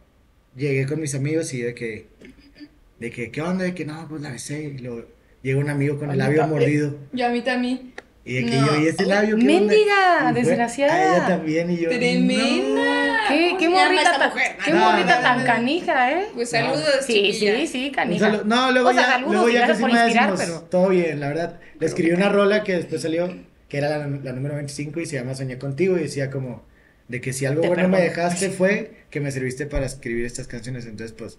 llegué con mis amigos y de que, de que, ¿qué onda? De que no, pues la besé. Y luego llegó un amigo con el labio también. mordido. Yo a mí también. Y de que No. yo, ¿y ese labio qué onda?" Mendiga, Y fue desgraciada. A ella también y yo. Tremenda. ¿Qué, ¿Cómo qué morrita tan, mujer? qué No, morrita no, tan no. canija, ¿eh? Pues No. saludos, Sí, sí, sí, canija. saludo- No, luego O sea, ya, saludos luego ya casi me decimos, pero- todo bien, la verdad. Le escribí una rola que después salió, que era la, la número 25 y se llama Soñé Contigo y decía como, de que si algo Te bueno me dejaste fue que me serviste para escribir estas canciones, entonces pues...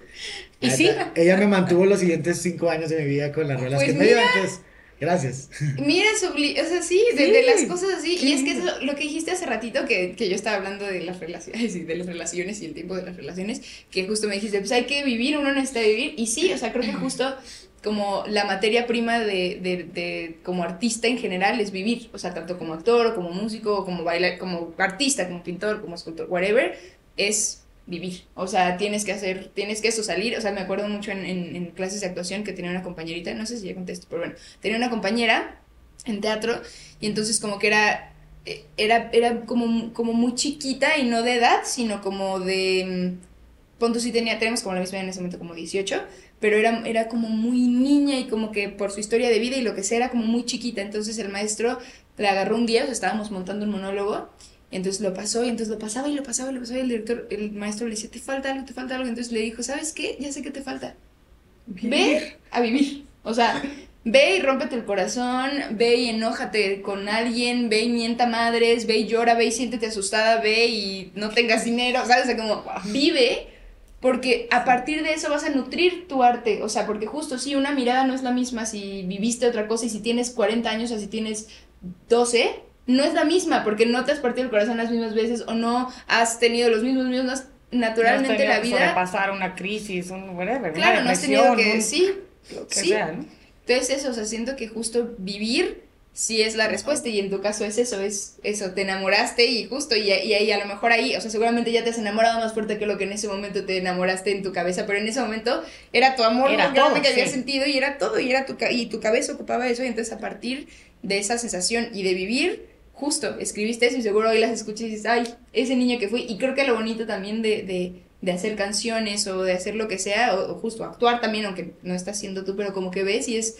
¿Y la sí? Ella me mantuvo los siguientes cinco años de mi vida con las rolas Pues que me dio, entonces, gracias. Mira, subli o sea, sí, de, Sí. de las cosas así. Y es que eso- lo que dijiste hace ratito, que, que yo estaba hablando de las relaciones, sí, de las relaciones y el tiempo de las relaciones, que justo me dijiste, pues hay que vivir, uno necesita vivir. Y sí, o sea, creo que justo como la materia prima de, de, de como artista en general es vivir, o sea, tanto como actor, o como músico, o como bailar, como artista, como pintor, como escultor, whatever, es vivir. O sea, tienes que hacer, tienes que eso salir. O sea, me acuerdo mucho en, en, clases de actuación que tenía una compañerita, no sé si ya contesto, pero bueno, tenía una compañera en teatro y entonces como que era eh, era, era como, como muy chiquita y no de edad, sino como de mm, punto sí tenía, tenemos como la misma en ese momento como 18, pero era, era como muy niña y como que por su historia de vida y lo que sea era como muy chiquita, entonces el maestro la agarró un día, o sea, estábamos montando un monólogo entonces lo pasó y entonces lo pasaba y lo pasaba y lo pasaba y el director, el maestro le decía, te falta algo, te falta algo, entonces le dijo, ¿sabes qué? Ya sé qué te falta. Ve a vivir. O sea, ve y rómpete el corazón, ve y enójate con alguien, ve y mienta madres, ve y llora, ve y siéntete asustada, ve y no tengas dinero, ¿sabes? O sea, como vive, porque a partir de eso vas a nutrir tu arte. O sea, porque justo sí, una mirada no es la misma si viviste otra cosa y si tienes 40 años o si tienes 12, no es la misma, porque no te has partido el corazón las mismas veces o no has tenido los mismos miedos, no has- naturalmente la vida... pasar una crisis, un whatever. Claro, una no has tenido que... un- Sí, lo que sí. sea, ¿no? Entonces eso, o sea, siento que justo vivir sí es la respuesta y en tu caso es eso, es eso, te enamoraste y justo y, y ahí a lo mejor ahí, o sea, seguramente ya te has enamorado más fuerte que lo que en ese momento te enamoraste en tu cabeza, pero en ese momento era tu amor Era más grande que había sentido y era todo y era tu y tu cabeza ocupaba eso y entonces a partir de esa sensación y de vivir justo escribiste eso y seguro hoy las escuchas y dices, ay, ese niño que fui y creo que lo bonito también de, de, de hacer canciones o de hacer lo que sea o, o justo actuar también aunque no estás siendo tú pero como que ves y es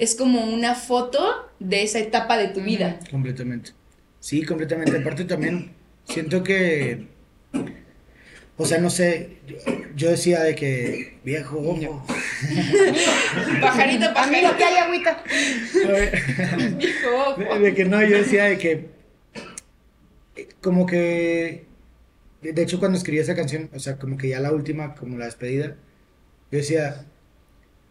es como una foto de esa etapa de tu vida. Completamente. Sí, completamente. Aparte también siento que, O sea, no sé, yo, decía de que, viejo, ojo. Pajarito, Amigo, pajarito. que hay agüita. A ver. Hijo, De, que no, yo decía de que. Como que. De de hecho, cuando escribí esa canción, o sea, como que ya la última, como la despedida, yo decía.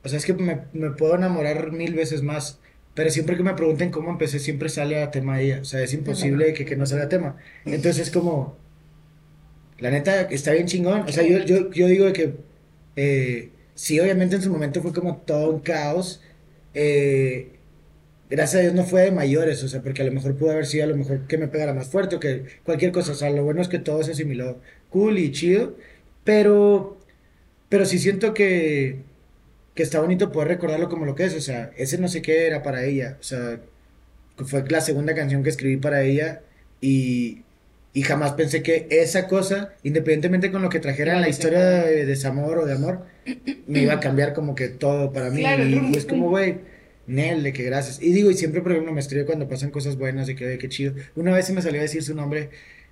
O sea, es que me, me puedo enamorar mil veces más. Pero siempre que me pregunten cómo empecé, siempre sale a tema ella. O sea, es imposible que, que no salga a tema. Entonces es como. La neta, está bien chingón. O sea, yo, yo, yo digo que. eh, sí, obviamente en su momento fue como todo un caos. Eh, gracias a Dios no fue de mayores, o sea, porque a lo mejor pudo haber sido a lo mejor que me pegara más fuerte o que cualquier cosa, o sea, lo bueno es que todo se asimiló cool y chido, pero, pero sí siento que, que está bonito poder recordarlo como lo que es, o sea, ese no sé qué era para ella, o sea, fue la segunda canción que escribí para ella y, y jamás pensé que esa cosa, independientemente con lo que trajera en la historia de desamor o de amor, me iba a cambiar como que todo para mí Claro, y, y es como, güey, Nel, de que gracias. Y digo, y siempre, por ejemplo, me escribe cuando pasan cosas buenas, de que, "Oye, qué chido. Una vez se me salió a decir su nombre,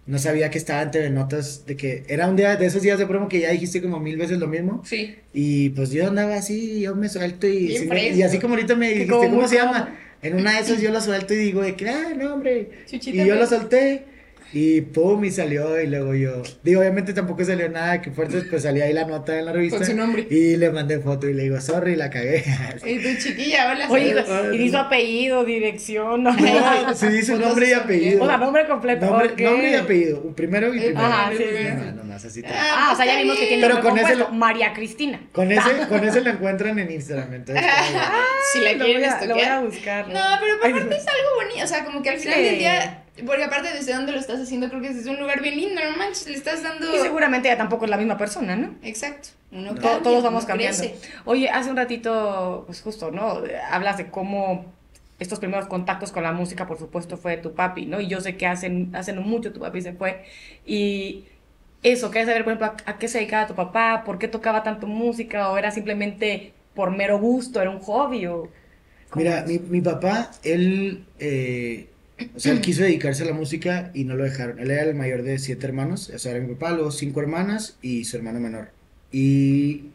no sabía que estaba en TV Notas, de que era un día de esos días de promo que ya dijiste como mil veces lo mismo. Sí. Y pues yo andaba así, yo me suelto y, sí me- y así como ahorita me dijiste, ¿cómo muy se llama? En una de esas yo lo suelto y digo de que, ah, no, hombre. Chuchita, Y yo pues. solté y pum, y salió y luego yo, digo, obviamente tampoco salió nada que fuerte, pues salía ahí la nota en la revista. Con su nombre. Y le mandé foto y le digo, sorry, la cagué. Y tu chiquilla, hola. Oye, y dice apellido, dirección, no. No, se dice nombre y apellido. O sea, nombre completo. Nombre, nombre y apellido, un primero y Eh, primero. Ajá, sí, sí. No, nomás así tal. Ah, o sea, ya vimos que tiene Pero nombre con ese lo- María Cristina. Con ese, con ese lo encuentran en Instagram, entonces. bien. Si la Lo quieren voy a- lo voy a buscar. No, pero aparte es algo bonito, o sea, como que al final Sí. del día, porque aparte desde donde lo estás haciendo, creo que es desde un lugar bien lindo, no manches, le estás dando... Y seguramente ella tampoco es la misma persona, ¿no? Exacto, uno No. To- cambia, todos vamos uno cambiando. crece. Oye, hace un ratito, pues justo, ¿no? Hablas de cómo estos primeros contactos con la música, por supuesto, fue de tu papi, ¿no? Y yo sé que hacen, hace no mucho tu papi se fue. Y eso, ¿quieres saber, por ejemplo, a, a qué se dedicaba tu papá? ¿Por qué tocaba tanto música? ¿O era simplemente por mero gusto? ¿Era un hobby? O... ¿cómo Mira, mi, mi papá, él, eh, o sea, él quiso dedicarse a la música y no lo dejaron. Él era el mayor de siete hermanos, o sea, era mi papá, luego cinco hermanas y su hermano menor. Y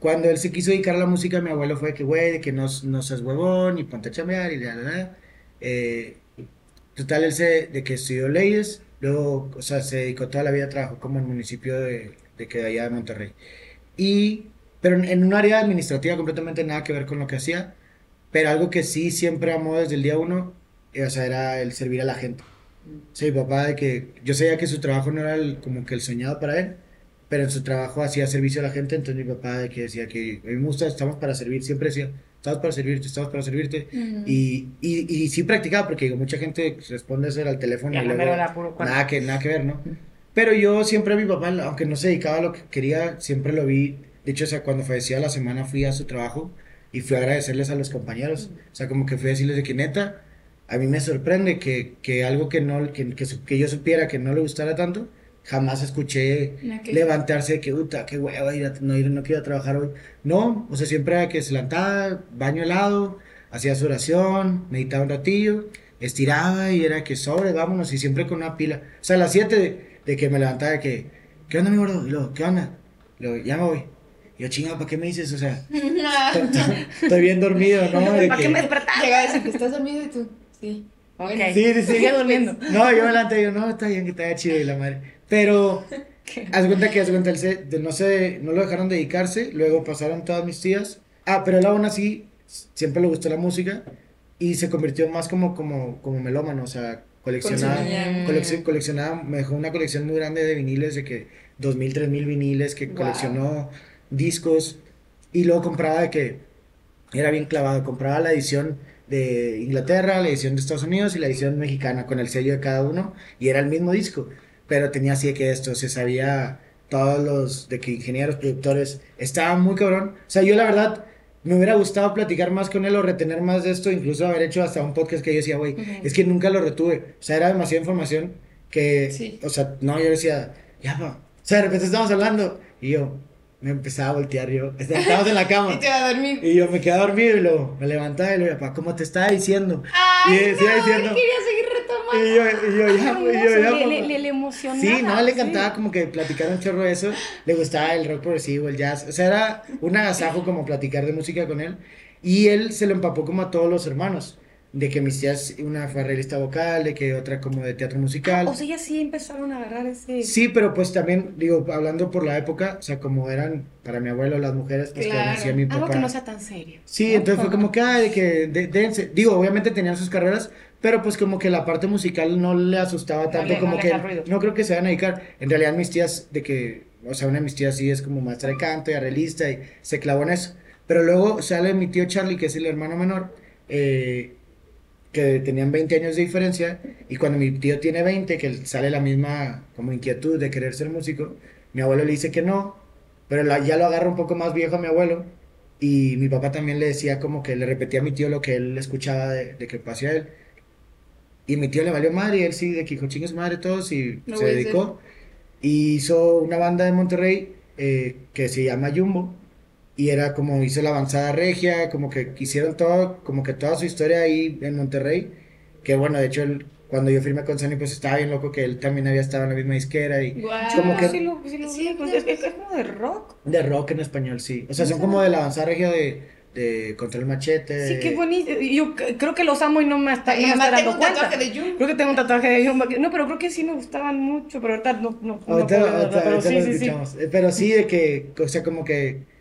cuando él se quiso dedicar a la música, mi abuelo fue de que, güey, de que no, no seas huevón y ponte a chambear y la, la, la. Eh, total, él se, de que estudió leyes, luego, o sea, se dedicó toda la vida, trabajó como en el municipio de, de que de allá de Monterrey. Y, pero en, un área administrativa completamente nada que ver con lo que hacía, pero algo que sí siempre amó desde el día uno, o sea, era el servir a la gente. Sí, mi papá, de que yo sabía que su trabajo no era el- como que el soñado para él, pero en su trabajo hacía servicio a la gente, entonces mi papá de que decía que a mí me gusta, estamos para servir, siempre decía, estamos para servirte, estamos para servirte. Ujú. Y, y, y sí practicaba, porque digo, mucha gente responde eso al teléfono y luego nada que, nada que ver, ¿no? Pero yo siempre a mi papá, aunque no se dedicaba a lo que quería, siempre lo vi. De hecho, o sea, cuando fallecía la semana fui a su trabajo y fui a agradecerles a los compañeros. O sea, como que fui a decirles de que neta, a mí me sorprende que, que algo que, no, que, que, que yo supiera que no le gustara tanto, jamás escuché que- levantarse de que, puta, qué hueva, ir a- no, ir, no quiero trabajar hoy. No, o sea, siempre era que se levantaba, baño helado, hacía su oración, meditaba un ratillo, estiraba y era que sobre, vámonos, y siempre con una pila. O sea, a las 7 de, de que me levantaba, de que, ¿qué onda, mi gordo? Y luego, ¿qué onda? Y luego, ya me voy. Y yo, chinga, ¿para qué me dices? O sea, estoy, bien dormido, ¿no? ¿Para qué me despertaste? Llega a decir que estás dormido y tú, sí. Ok. Bueno, Sí, sí, sí. Seguía durmiendo. No, yo y digo, no, está bien que te haya chido y la madre. Pero, haz cuenta que, haz cuenta, él se, de- no, se, no lo dejaron dedicarse, luego pasaron todas mis tías. Ah, pero él aún así, siempre le gustó la música y se convirtió más como, como, como melómano, o sea, coleccionaba, Consumía. coleccion- coleccionaba, me dejó una colección muy grande de viniles, de que dos mil, tres mil viniles, que Wow. coleccionó discos y luego compraba de que era bien clavado, compraba la edición de Inglaterra, la edición de Estados Unidos y la edición mexicana con el sello de cada uno y era el mismo disco, pero tenía así de que esto, se sabía todos los de que ingenieros, productores, estaba muy cabrón. O sea, yo la verdad me hubiera gustado platicar más con él o retener más de esto, incluso haber hecho hasta un podcast que yo decía, güey, es que nunca lo retuve. O sea, era demasiada información que, Sí. o sea, no, yo decía, ya, pa. O sea, de repente estábamos hablando y yo me empezaba a voltear, yo, estábamos en la cama. Y te va a dormir. Y yo me quedaba dormido y luego me levantaba y le digo, papá, ¿cómo te estaba diciendo? Ay, y decía no, diciendo, quería seguir retomando. Y yo, y yo, ya, Qué y yo, ya, le, le, le, le emocionaba. Sí, no, le sí. encantaba como que platicar un chorro de eso. Le gustaba el rock progresivo, el jazz. O sea, era un agasajo como platicar de música con él. Y él se lo empapó como a todos los hermanos. De que mis tías, una fue arreglista vocal, de que otra como de teatro musical. O sea, ya sí empezaron a agarrar ese. Sí, pero pues también, digo, hablando por la época, o sea, como eran para mi abuelo las mujeres, pues Claro. conocía a mi papá. Algo que no sea tan serio. Sí, ¿no? entonces fue como que, ay, que de- dense. Digo, obviamente tenían sus carreras, pero pues como que la parte musical no le asustaba tanto, le- no como le que no creo que se vayan a dedicar. En realidad mis tías, de que, o sea, una de mis tías sí es como maestra de canto y arreglista y se clavó en eso. Pero luego sale mi tío Charlie, que es el hermano menor, eh, que tenían 20 años de diferencia, y cuando mi tío tiene 20, que sale la misma como inquietud de querer ser músico, mi abuelo le dice que no, pero la- ya lo agarra un poco más viejo a mi abuelo, y mi papá también le decía como que le repetía a mi tío lo que él escuchaba de, de que pasía él. Y mi tío le valió madre y él sí, de que dijo chingue su madre todos y se dedicó. Y hizo una banda de Monterrey eh, que se llama Jumbo. Y era como hizo la avanzada regia, como que hicieron todo, como que toda su historia ahí en Monterrey. Que bueno, de hecho, él, cuando yo firmé con Sony, pues estaba bien loco que él también había estado en la misma disquera y Guau. como que- Sí, lo, sí, lo Sí, vi, pues, es, es como de rock. de rock en español, sí. O sea, son como de la avanzada regia de, de Contra el Machete. Sí, qué bonito. Yo creo que los amo y no me, está, no Y me además estoy tengo dando un cuenta. tatuaje de Jung. Creo que tengo un tatuaje de Jumbo. No, pero creo que sí me gustaban mucho, pero ahorita no, no, no Ahorita, puedo, ahorita- pero ahorita sí, lo sí, sí. escuchamos. Eh, Pero sí, de que, o sea, como que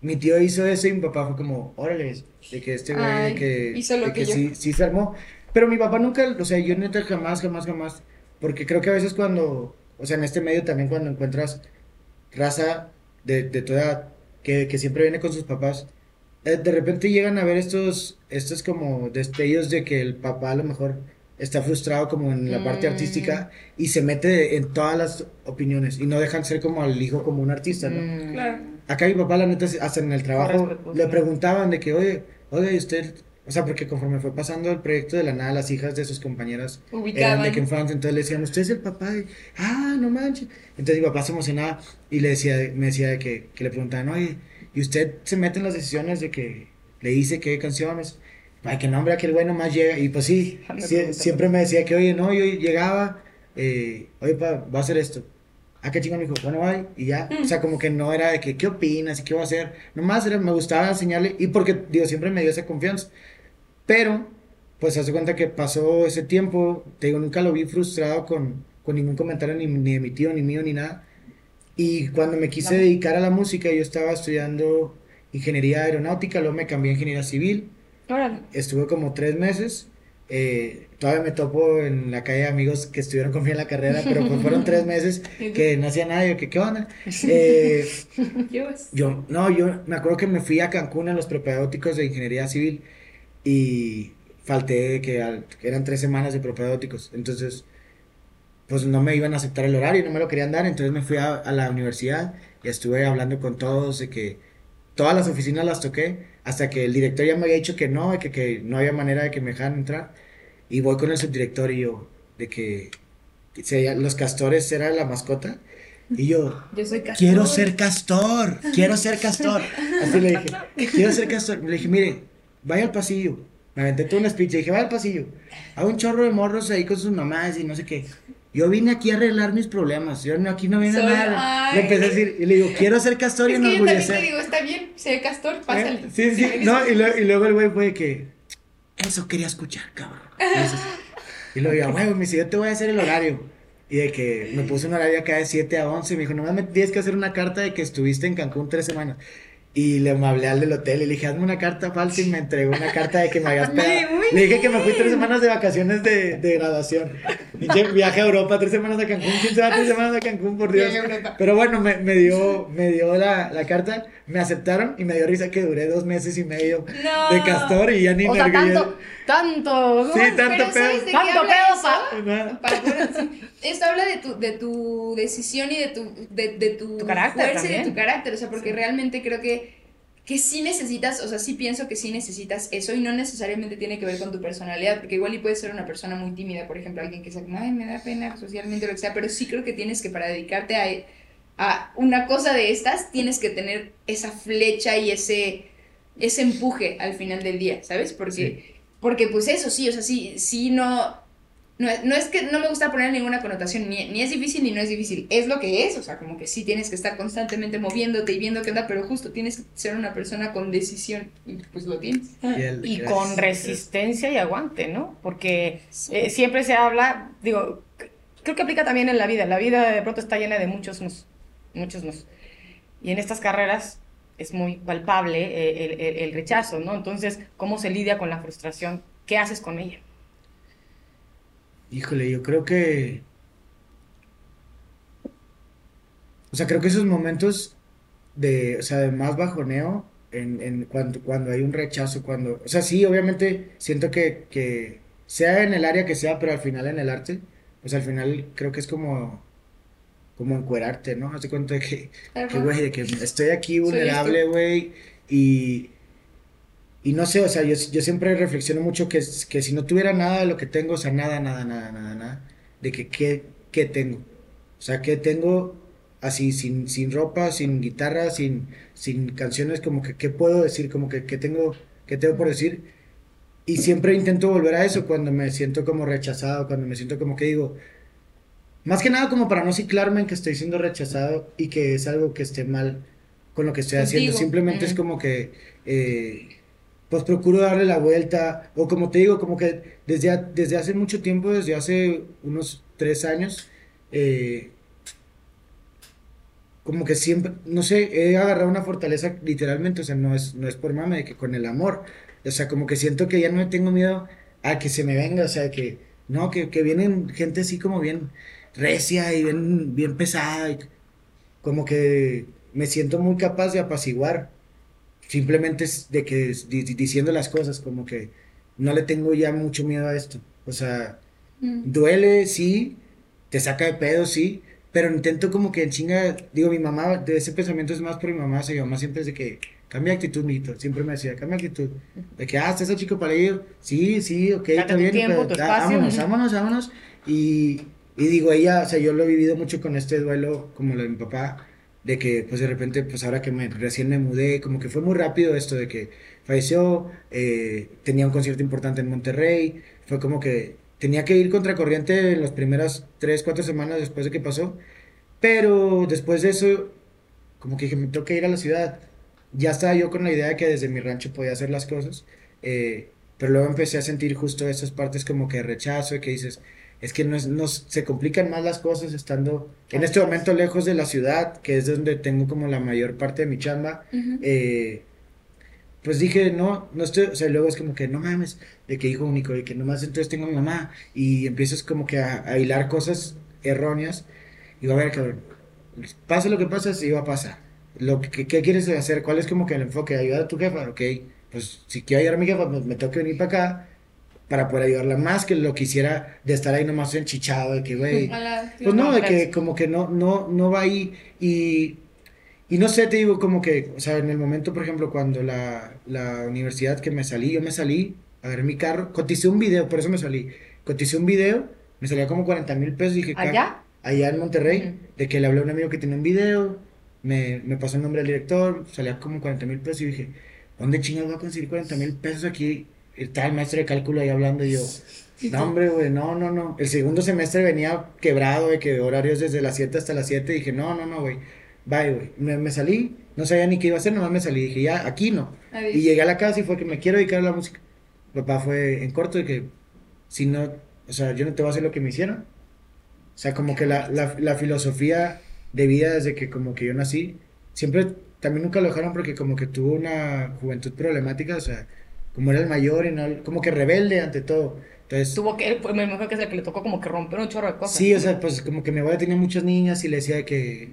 mi tío hizo eso y mi papá fue como, órale, de que este güey, de que, hizo lo de que que sí, sí se armó. Pero mi papá nunca, o sea, yo neta jamás, jamás, jamás, porque creo que a veces cuando, o sea, en este medio también cuando encuentras raza de, de tu edad que, que siempre viene con sus papás, eh, de repente llegan a ver estos, estos como destellos de que el papá a lo mejor está frustrado como en la parte Mm. artística y se mete en todas las opiniones y no dejan ser como al hijo como un artista, ¿no? Mm. Claro. Acá mi papá, la neta, hasta en el trabajo, le preguntaban de que, oye, oye, ¿y usted, o sea, porque conforme fue pasando el proyecto de la nada, las hijas de sus compañeras eran de que infancia, entonces le decían, usted es el papá, y, ah, no manches. Entonces mi papá se emocionaba y le decía, me decía de que, que le preguntaban, oye, ¿y usted se mete en las decisiones de que le dice qué canciones? Ay, que nombre aquel güey nomás llega. Y pues sí, siempre me decía que, oye, no, yo llegaba, eh, oye, pa, va a hacer esto. Ah, qué chingón, me dijo, bueno, bye, y ya. O sea, como que no era de que, ¿qué opinas y qué voy a hacer? Nomás era, me gustaba enseñarle, y porque, digo, siempre me dio esa confianza. Pero, pues, hace cuenta que pasó ese tiempo, te digo, nunca lo vi frustrado con, con ningún comentario, ni, ni de mi tío, ni mío, ni nada. Y cuando me quise No. dedicar a la música, yo estaba estudiando ingeniería aeronáutica, luego me cambié a ingeniería civil, Órale. estuve como tres meses. Eh, todavía me topo en la calle de amigos que estuvieron conmigo en la carrera, pero pues fueron tres meses que no hacía nada. Yo, que qué onda? Eh, yo, no, yo me acuerdo que me fui a Cancún a los propedéuticos de ingeniería civil y falté que, al- que eran tres semanas de propedéuticos. Entonces, pues no me iban a aceptar el horario, no me lo querían dar. Entonces me fui a, a la universidad y estuve hablando con todos de que todas las oficinas las toqué hasta que el director ya me había dicho que no, que, que no había manera de que me dejaran entrar. Y voy con el subdirector y yo, de que, los castores era la mascota. Y yo, Yo soy castor. Quiero ser castor, quiero ser castor. Así le dije, quiero ser castor. Le dije, mire, vaya al pasillo. Me aventé todo un speech, le dije, vaya al pasillo. Hay un chorro de morros ahí con sus mamás y no sé qué. Yo vine aquí a arreglar mis problemas. Yo no, aquí no vine a nada. ay. Le empecé a decir, y le digo, quiero ser castor y Es que yo también te enorgullecer. digo, está bien, sé castor, pásale. ¿Eh? Sí, sí, no, y, luego- y luego el güey fue que, eso quería escuchar, cabrón. Y, luego yo, güey, me dice, yo te voy a hacer el horario. Y de que me puso un horario acá de 7 a 11. Y me dijo, nomás me tienes que hacer una carta de que estuviste en Cancún tres semanas. Y le hablé al del hotel y le dije, hazme una carta falsa. Y me entregó una carta de que me habías pegado. Le dije que me fui tres semanas de vacaciones de, de graduación. Pinche viaje a Europa, tres semanas a Cancún. ¿Quién se va tres semanas a Cancún, por Dios? Pero bueno, me, me dio, me dio la, la carta, me aceptaron y me dio risa que duré dos meses y medio No. de castor y ya ni O me sea, tanto, tanto. Sí, tanto Pero ¿sabes pedo. de Tanto pedo pa-. Para sí. Esto habla de tu, de tu decisión y de tu, de, de tu, Tu carácter fuerza y de también. tu carácter. O sea, porque realmente creo que, que sí necesitas, o sea, sí pienso que sí necesitas eso y no necesariamente tiene que ver con tu personalidad, porque igual y puedes ser una persona muy tímida, por ejemplo, alguien que dice, ay, me da pena socialmente o lo que sea, pero sí creo que tienes que para dedicarte a, a una cosa de estas, tienes que tener esa flecha y ese, ese empuje al final del día, ¿sabes? Porque, Sí. porque pues eso sí, o sea, sí, sí no no, no es que no me gusta poner ninguna connotación, ni, ni es difícil ni no es difícil, es lo que es, o sea, como que sí tienes que estar constantemente moviéndote y viendo qué onda, pero justo tienes que ser una persona con decisión y pues lo tienes. Fiel, Y gracias. con resistencia y aguante, ¿no? Porque eh, siempre se habla, digo, creo que aplica también en la vida. La vida de pronto está llena de muchos nos, muchos nos. Y en estas carreras es muy palpable eh, el, el- el rechazo, ¿no? Entonces, ¿cómo se lidia con la frustración? ¿Qué haces con ella? Híjole, yo creo que. O sea, creo que esos momentos de, o sea, de más bajoneo, en, en cuando, cuando hay un rechazo, cuando. O sea, sí, obviamente siento que, que sea en el área que sea, pero al final en el arte, pues al final creo que es como. Como encuerarte, ¿no? Hace cuenta de que, güey, de que estoy aquí vulnerable, güey, y. Y no sé, o sea, yo, yo siempre reflexiono mucho que, es- que si no tuviera nada de lo que tengo, o sea, nada, nada, nada, nada, nada, de que qué, qué tengo. O sea, qué tengo así, sin, sin ropa, sin guitarra, sin, sin canciones, como que qué puedo decir, como que qué tengo, qué tengo por decir. Y siempre intento volver a eso cuando me siento como rechazado, cuando me siento como que digo, más que nada como para no ciclarme en que estoy siendo rechazado y que es algo que esté mal con lo que estoy haciendo. Contigo. Simplemente es Mm. como que, eh, pues procuro darle la vuelta, o como te digo, como que desde, desde hace mucho tiempo, desde hace unos tres años, eh, como que siempre, no sé, he agarrado una fortaleza literalmente, o sea, no es, no es por mame, que con el amor, o sea, como que siento que ya no tengo miedo a que se me venga, o sea, que, no, que, que vienen gente así como bien recia y bien, bien pesada, y como que me siento muy capaz de apaciguar, simplemente es de que di- di- diciendo las cosas, como que no le tengo ya mucho miedo a esto, o sea, Mm. duele, sí, te saca de pedo, sí, pero intento como que en chinga, digo, mi mamá, de ese pensamiento es más por mi mamá, o sea, mi mamá siempre es de que, cambia actitud, mijito, siempre me decía, cambia actitud, de que, ah, estás chico para ir, sí, sí, ok, está bien, tiempo, pero, espacio, vámonos, vámonos, vámonos, y, y digo, ella, o sea, yo lo he vivido mucho con este duelo, como lo de mi papá, de que, pues, de repente, pues, ahora que me, recién me mudé, como que fue muy rápido esto de que falleció, eh, tenía un concierto importante en Monterrey, fue como que tenía que ir contracorriente en las primeras tres, cuatro semanas después de que pasó, pero después de eso, como que me toca ir a la ciudad. Ya estaba yo con la idea de que desde mi rancho podía hacer las cosas, eh, pero luego empecé a sentir justo esas partes como que rechazo, y que dices, es que no, es, no se complican más las cosas estando en este momento lejos de la ciudad, que es donde tengo como la mayor parte de mi chamba. Eh, pues dije, no, no estoy, o sea, luego es como que no mames, de que hijo único, de que nomás entonces tengo a mi mamá, y empiezas como que a, a hilar cosas erróneas, y digo, a ver, cabrón, pase lo que pase, sí va a pasar. Lo que, ¿Qué quieres hacer? ¿Cuál es como que el enfoque? ¿Ayudar a tu jefa? Ok, pues si quiero ayudar a mi jefa, pues me tengo que venir para acá para poder ayudarla más que lo que hiciera de estar ahí nomás enchichado, de que, güey, pues no, de que como que no, no, no va ahí y, y no sé, te digo como que, o sea, en el momento, por ejemplo, cuando la, la universidad que me salí, yo me salí, agarré mi carro, coticé un video, por eso me salí, coticé un video, me salía como 40 mil pesos, dije, "Ca- ¿Allá? allá en Monterrey, de que le hablé a un amigo que tenía un video, me, me pasó el nombre del director, salía como 40 mil pesos y dije, ¿dónde chingados voy a conseguir 40 mil pesos aquí? Está el maestro de cálculo ahí hablando y yo, no hombre, güey, no, no, no. El segundo semestre venía quebrado de que horarios desde las 7 hasta las 7 dije, no, no, no, güey, bye, güey. Me, me salí, no sabía ni qué iba a hacer, nomás me salí, dije, ya, aquí no. Y llegué a la casa y fue que me quiero dedicar a la música. Papá fue en corto de que, si no, o sea, yo no te voy a hacer lo que me hicieron. O sea, como que la, la, la filosofía de vida desde que como que yo nací, siempre también nunca lo dejaron porque como que tuvo una juventud problemática, o sea, como era el mayor y no, como que rebelde ante todo. Entonces, Tuvo que, pues, me imagino que es el que le tocó como que romper un chorro de cosas. sí, o sea, pues como que mi abuela tenía muchas niñas y le decía de que,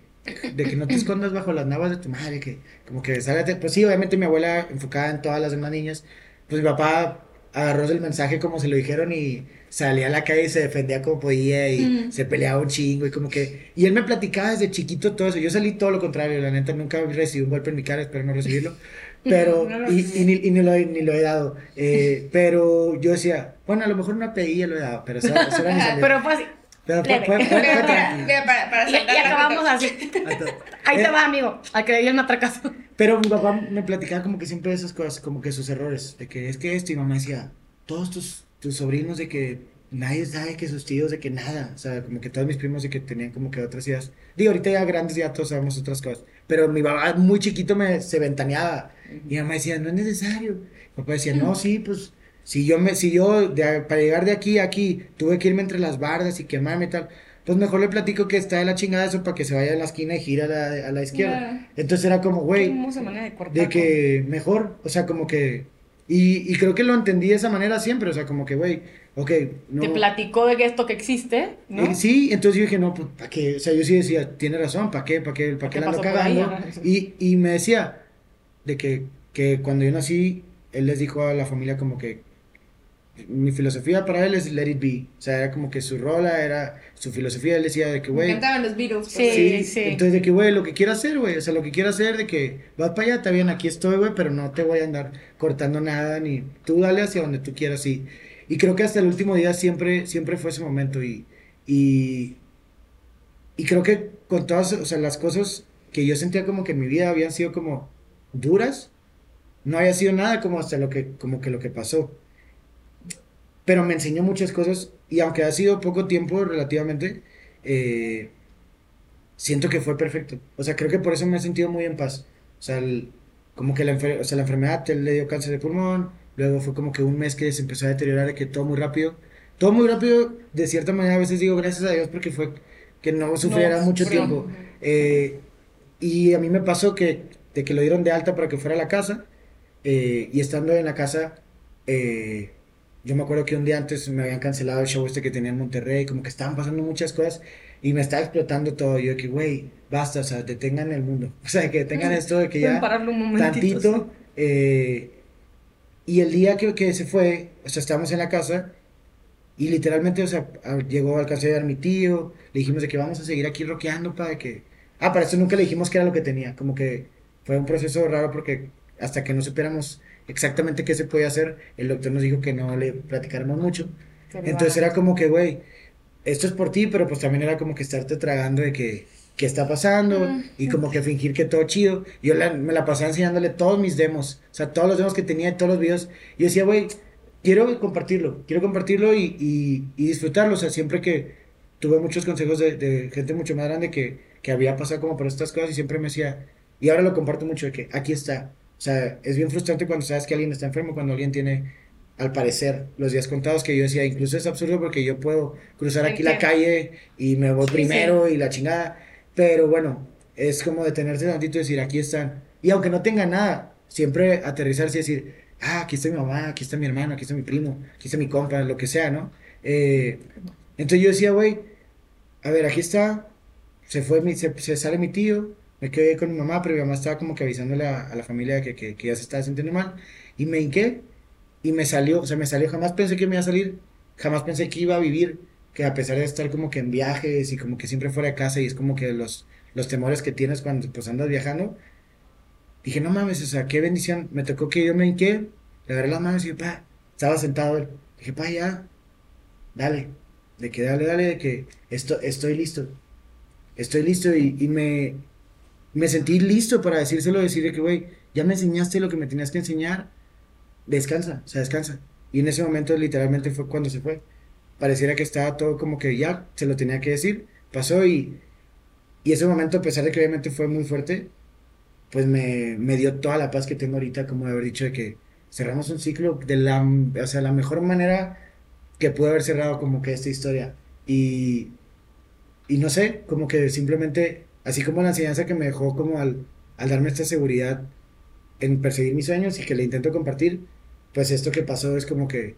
de que no te escondas bajo las navas de tu madre, que como que sálgate. Pues sí, obviamente mi abuela enfocada en todas las demás niñas, pues mi papá agarró el mensaje como se lo dijeron y salía a la calle y se defendía como podía y Mm. se peleaba un chingo y como que... Y él me platicaba desde chiquito todo eso. Yo salí todo lo contrario, la neta nunca recibí un golpe en mi cara, espero no recibirlo. Pero, No lo y, y ni, y ni lo, he- ni lo he dado. Eh, pero yo decía, bueno, a lo mejor una pedilla lo he dado, pero eso, eso era amigos. Pero pues, Pero fue, leve. fue, fue- fue tranquilo. mira, para, para y, y acabamos así. Ahí te Eh, va, amigo. Al que le matracazo. Pero mi papá me platicaba como que siempre de esas cosas, como que sus errores, de que es que esto, y mamá decía, todos tus, tus sobrinos de que nadie sabe que sus tíos de que nada, o sea, como que todos mis primos de que tenían como que otras ideas. Digo, ahorita ya grandes ya todos sabemos otras cosas, pero mi papá muy chiquito me se ventaneaba mi mamá decía, "No es necesario." Mi papá decía, "No, sí, pues si yo me si yo de- para llegar de aquí a aquí tuve que irme entre las bardas y quemarme y tal, pues mejor le platico que está de la chingada eso para que se vaya a la esquina y gira a la, a la izquierda." Entonces era como, güey, de de que mejor, o sea, como que y, y creo que lo entendí de esa manera siempre, o sea, como que, güey, ok, no... Te platicó de que esto que existe, ¿no? Eh, sí, entonces yo dije, no, pues, ¿para qué? O sea, yo sí decía, tiene razón, ¿para qué? ¿Para qué? ¿Para qué qué la ando cagando? Y, y me decía de que, que cuando yo nací, él les dijo a la familia como que mi filosofía para él es let it be. O sea, era como que su rola era, su filosofía, él decía de que, Me güey, encantaban los Beatles. Sí. Sí, sí. Entonces, de que, güey, lo que quiera hacer, güey. O sea, lo que quiera hacer, de que vas para allá, está bien, aquí estoy, güey, pero no te voy a andar cortando nada, ni tú dale hacia donde tú quieras. Y, y creo que hasta el último día siempre, siempre fue ese momento. Y, y, y creo que con todas, o sea, las cosas que yo sentía como que en mi vida habían sido como duras, no había sido nada como hasta lo que, como que lo que pasó. Pero me enseñó muchas cosas y aunque ha sido poco tiempo relativamente, eh, siento que fue perfecto. O sea, creo que por eso me he sentido muy en paz. O sea, el- como que la, o sea, la enfermedad le dio cáncer de pulmón, luego fue como que un mes que se empezó a deteriorar, de que todo muy rápido. Todo muy rápido, de cierta manera a veces digo gracias a Dios porque fue que no sufriera mucho sufrió. tiempo. Eh, y a mí me pasó que, de que lo dieron de alta para que fuera a la casa, eh, y estando en la casa, eh, yo me acuerdo que un día antes me habían cancelado el show este que tenía en Monterrey, como que estaban pasando muchas cosas y me estaba explotando todo. Yo de que, güey, basta, o sea, detengan el mundo. O sea, que detengan esto de que ya un momentito. tantito. eh, y el día que, que se fue, o sea, estábamos en la casa y literalmente, o sea, llegó, alcancé a llegar mi tío, le dijimos de que vamos a seguir aquí rockeando para que... Ah, para eso nunca le dijimos que era lo que tenía, como que fue un proceso raro porque hasta que no supiéramos exactamente qué se podía hacer, el doctor nos dijo que no le platicáramos mucho. Entonces era como que, güey, esto es por ti, pero pues también era como que estarte tragando de que, qué está pasando Mm. y como que fingir que todo chido. Yo la- me la pasaba enseñándole todos mis demos, o sea, todos los demos que tenía todos los videos. Y yo decía, güey, quiero compartirlo, quiero compartirlo y, y, y disfrutarlo. O sea, siempre que tuve muchos consejos de, de gente mucho más grande que, que había pasado como por estas cosas y siempre me decía, y ahora lo comparto mucho, de que aquí está. O sea, es bien frustrante cuando sabes que alguien está enfermo, cuando alguien tiene, al parecer, los días contados, que yo decía, incluso es absurdo porque yo puedo cruzar aquí la calle y me voy Sí, primero y la chingada. Pero bueno, es como detenerse tantito y decir, aquí están. Y aunque no tenga nada, siempre aterrizarse y decir, ah, aquí está mi mamá, aquí está mi hermano, aquí está mi primo, aquí está mi compa, lo que sea, ¿no? Eh, entonces yo decía, güey, a ver, aquí está, se fue mi, se, se sale mi tío, me quedé con mi mamá, pero mi mamá estaba como que avisándole a, a la familia que, que, que ya se estaba sintiendo mal, y me hinqué, y me salió, o sea, me salió, jamás pensé que me iba a salir, jamás pensé que iba a vivir, que a pesar de estar como que en viajes y como que siempre fuera de casa y es como que los, los temores que tienes cuando pues andas viajando, dije, no mames, o sea, qué bendición, me tocó que yo me hinqué, le agarré las manos y dije, pa, estaba sentado él, dije, pa, ya, dale, de que dale, dale, de que esto, estoy listo, estoy listo y, y me, me sentí listo para decírselo, decirle que, güey, ya me enseñaste lo que me tenías que enseñar, descansa, o sea, descansa. Y en ese momento literalmente fue cuando se fue. Pareciera que estaba todo como que ya se lo tenía que decir, pasó y, y ese momento, a pesar de que obviamente fue muy fuerte, pues me, me dio toda la paz que tengo ahorita, como de haber dicho de que cerramos un ciclo de la, o sea, la mejor manera que pude haber cerrado como que esta historia. Y, y no sé, como que simplemente, así como la enseñanza que me dejó como al, al darme esta seguridad en perseguir mis sueños y que le intento compartir, pues esto que pasó es como que,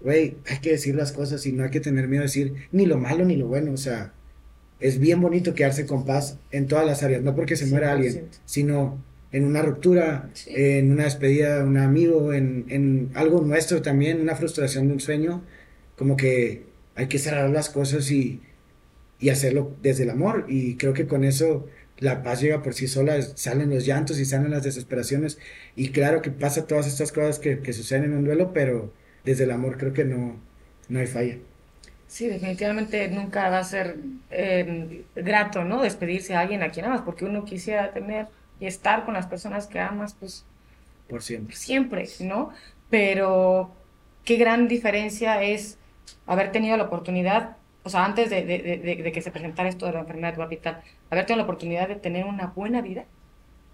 güey, hay que decir las cosas y no hay que tener miedo de decir ni lo malo ni lo bueno, o sea, es bien bonito quedarse con paz en todas las áreas, no porque se muera alguien, 100%. sino en una ruptura, Sí. en una despedida de un amigo, en, en algo nuestro también, una frustración de un sueño, como que hay que cerrar las cosas y, y hacerlo desde el amor. Y creo que con eso la paz llega por sí sola, salen los llantos y salen las desesperaciones. Y claro que pasa todas estas cosas que, que suceden en un duelo, pero desde el amor creo que no, no hay falla. Sí, definitivamente nunca va a ser eh, grato, ¿no? Despedirse a alguien a quien amas, porque uno quisiera tener y estar con las personas que amas, pues Por siempre. siempre, ¿no? Pero qué gran diferencia es haber tenido la oportunidad, o sea, antes de, de, de, que se presentara esto de la enfermedad tu haber tenido la oportunidad de tener una buena vida,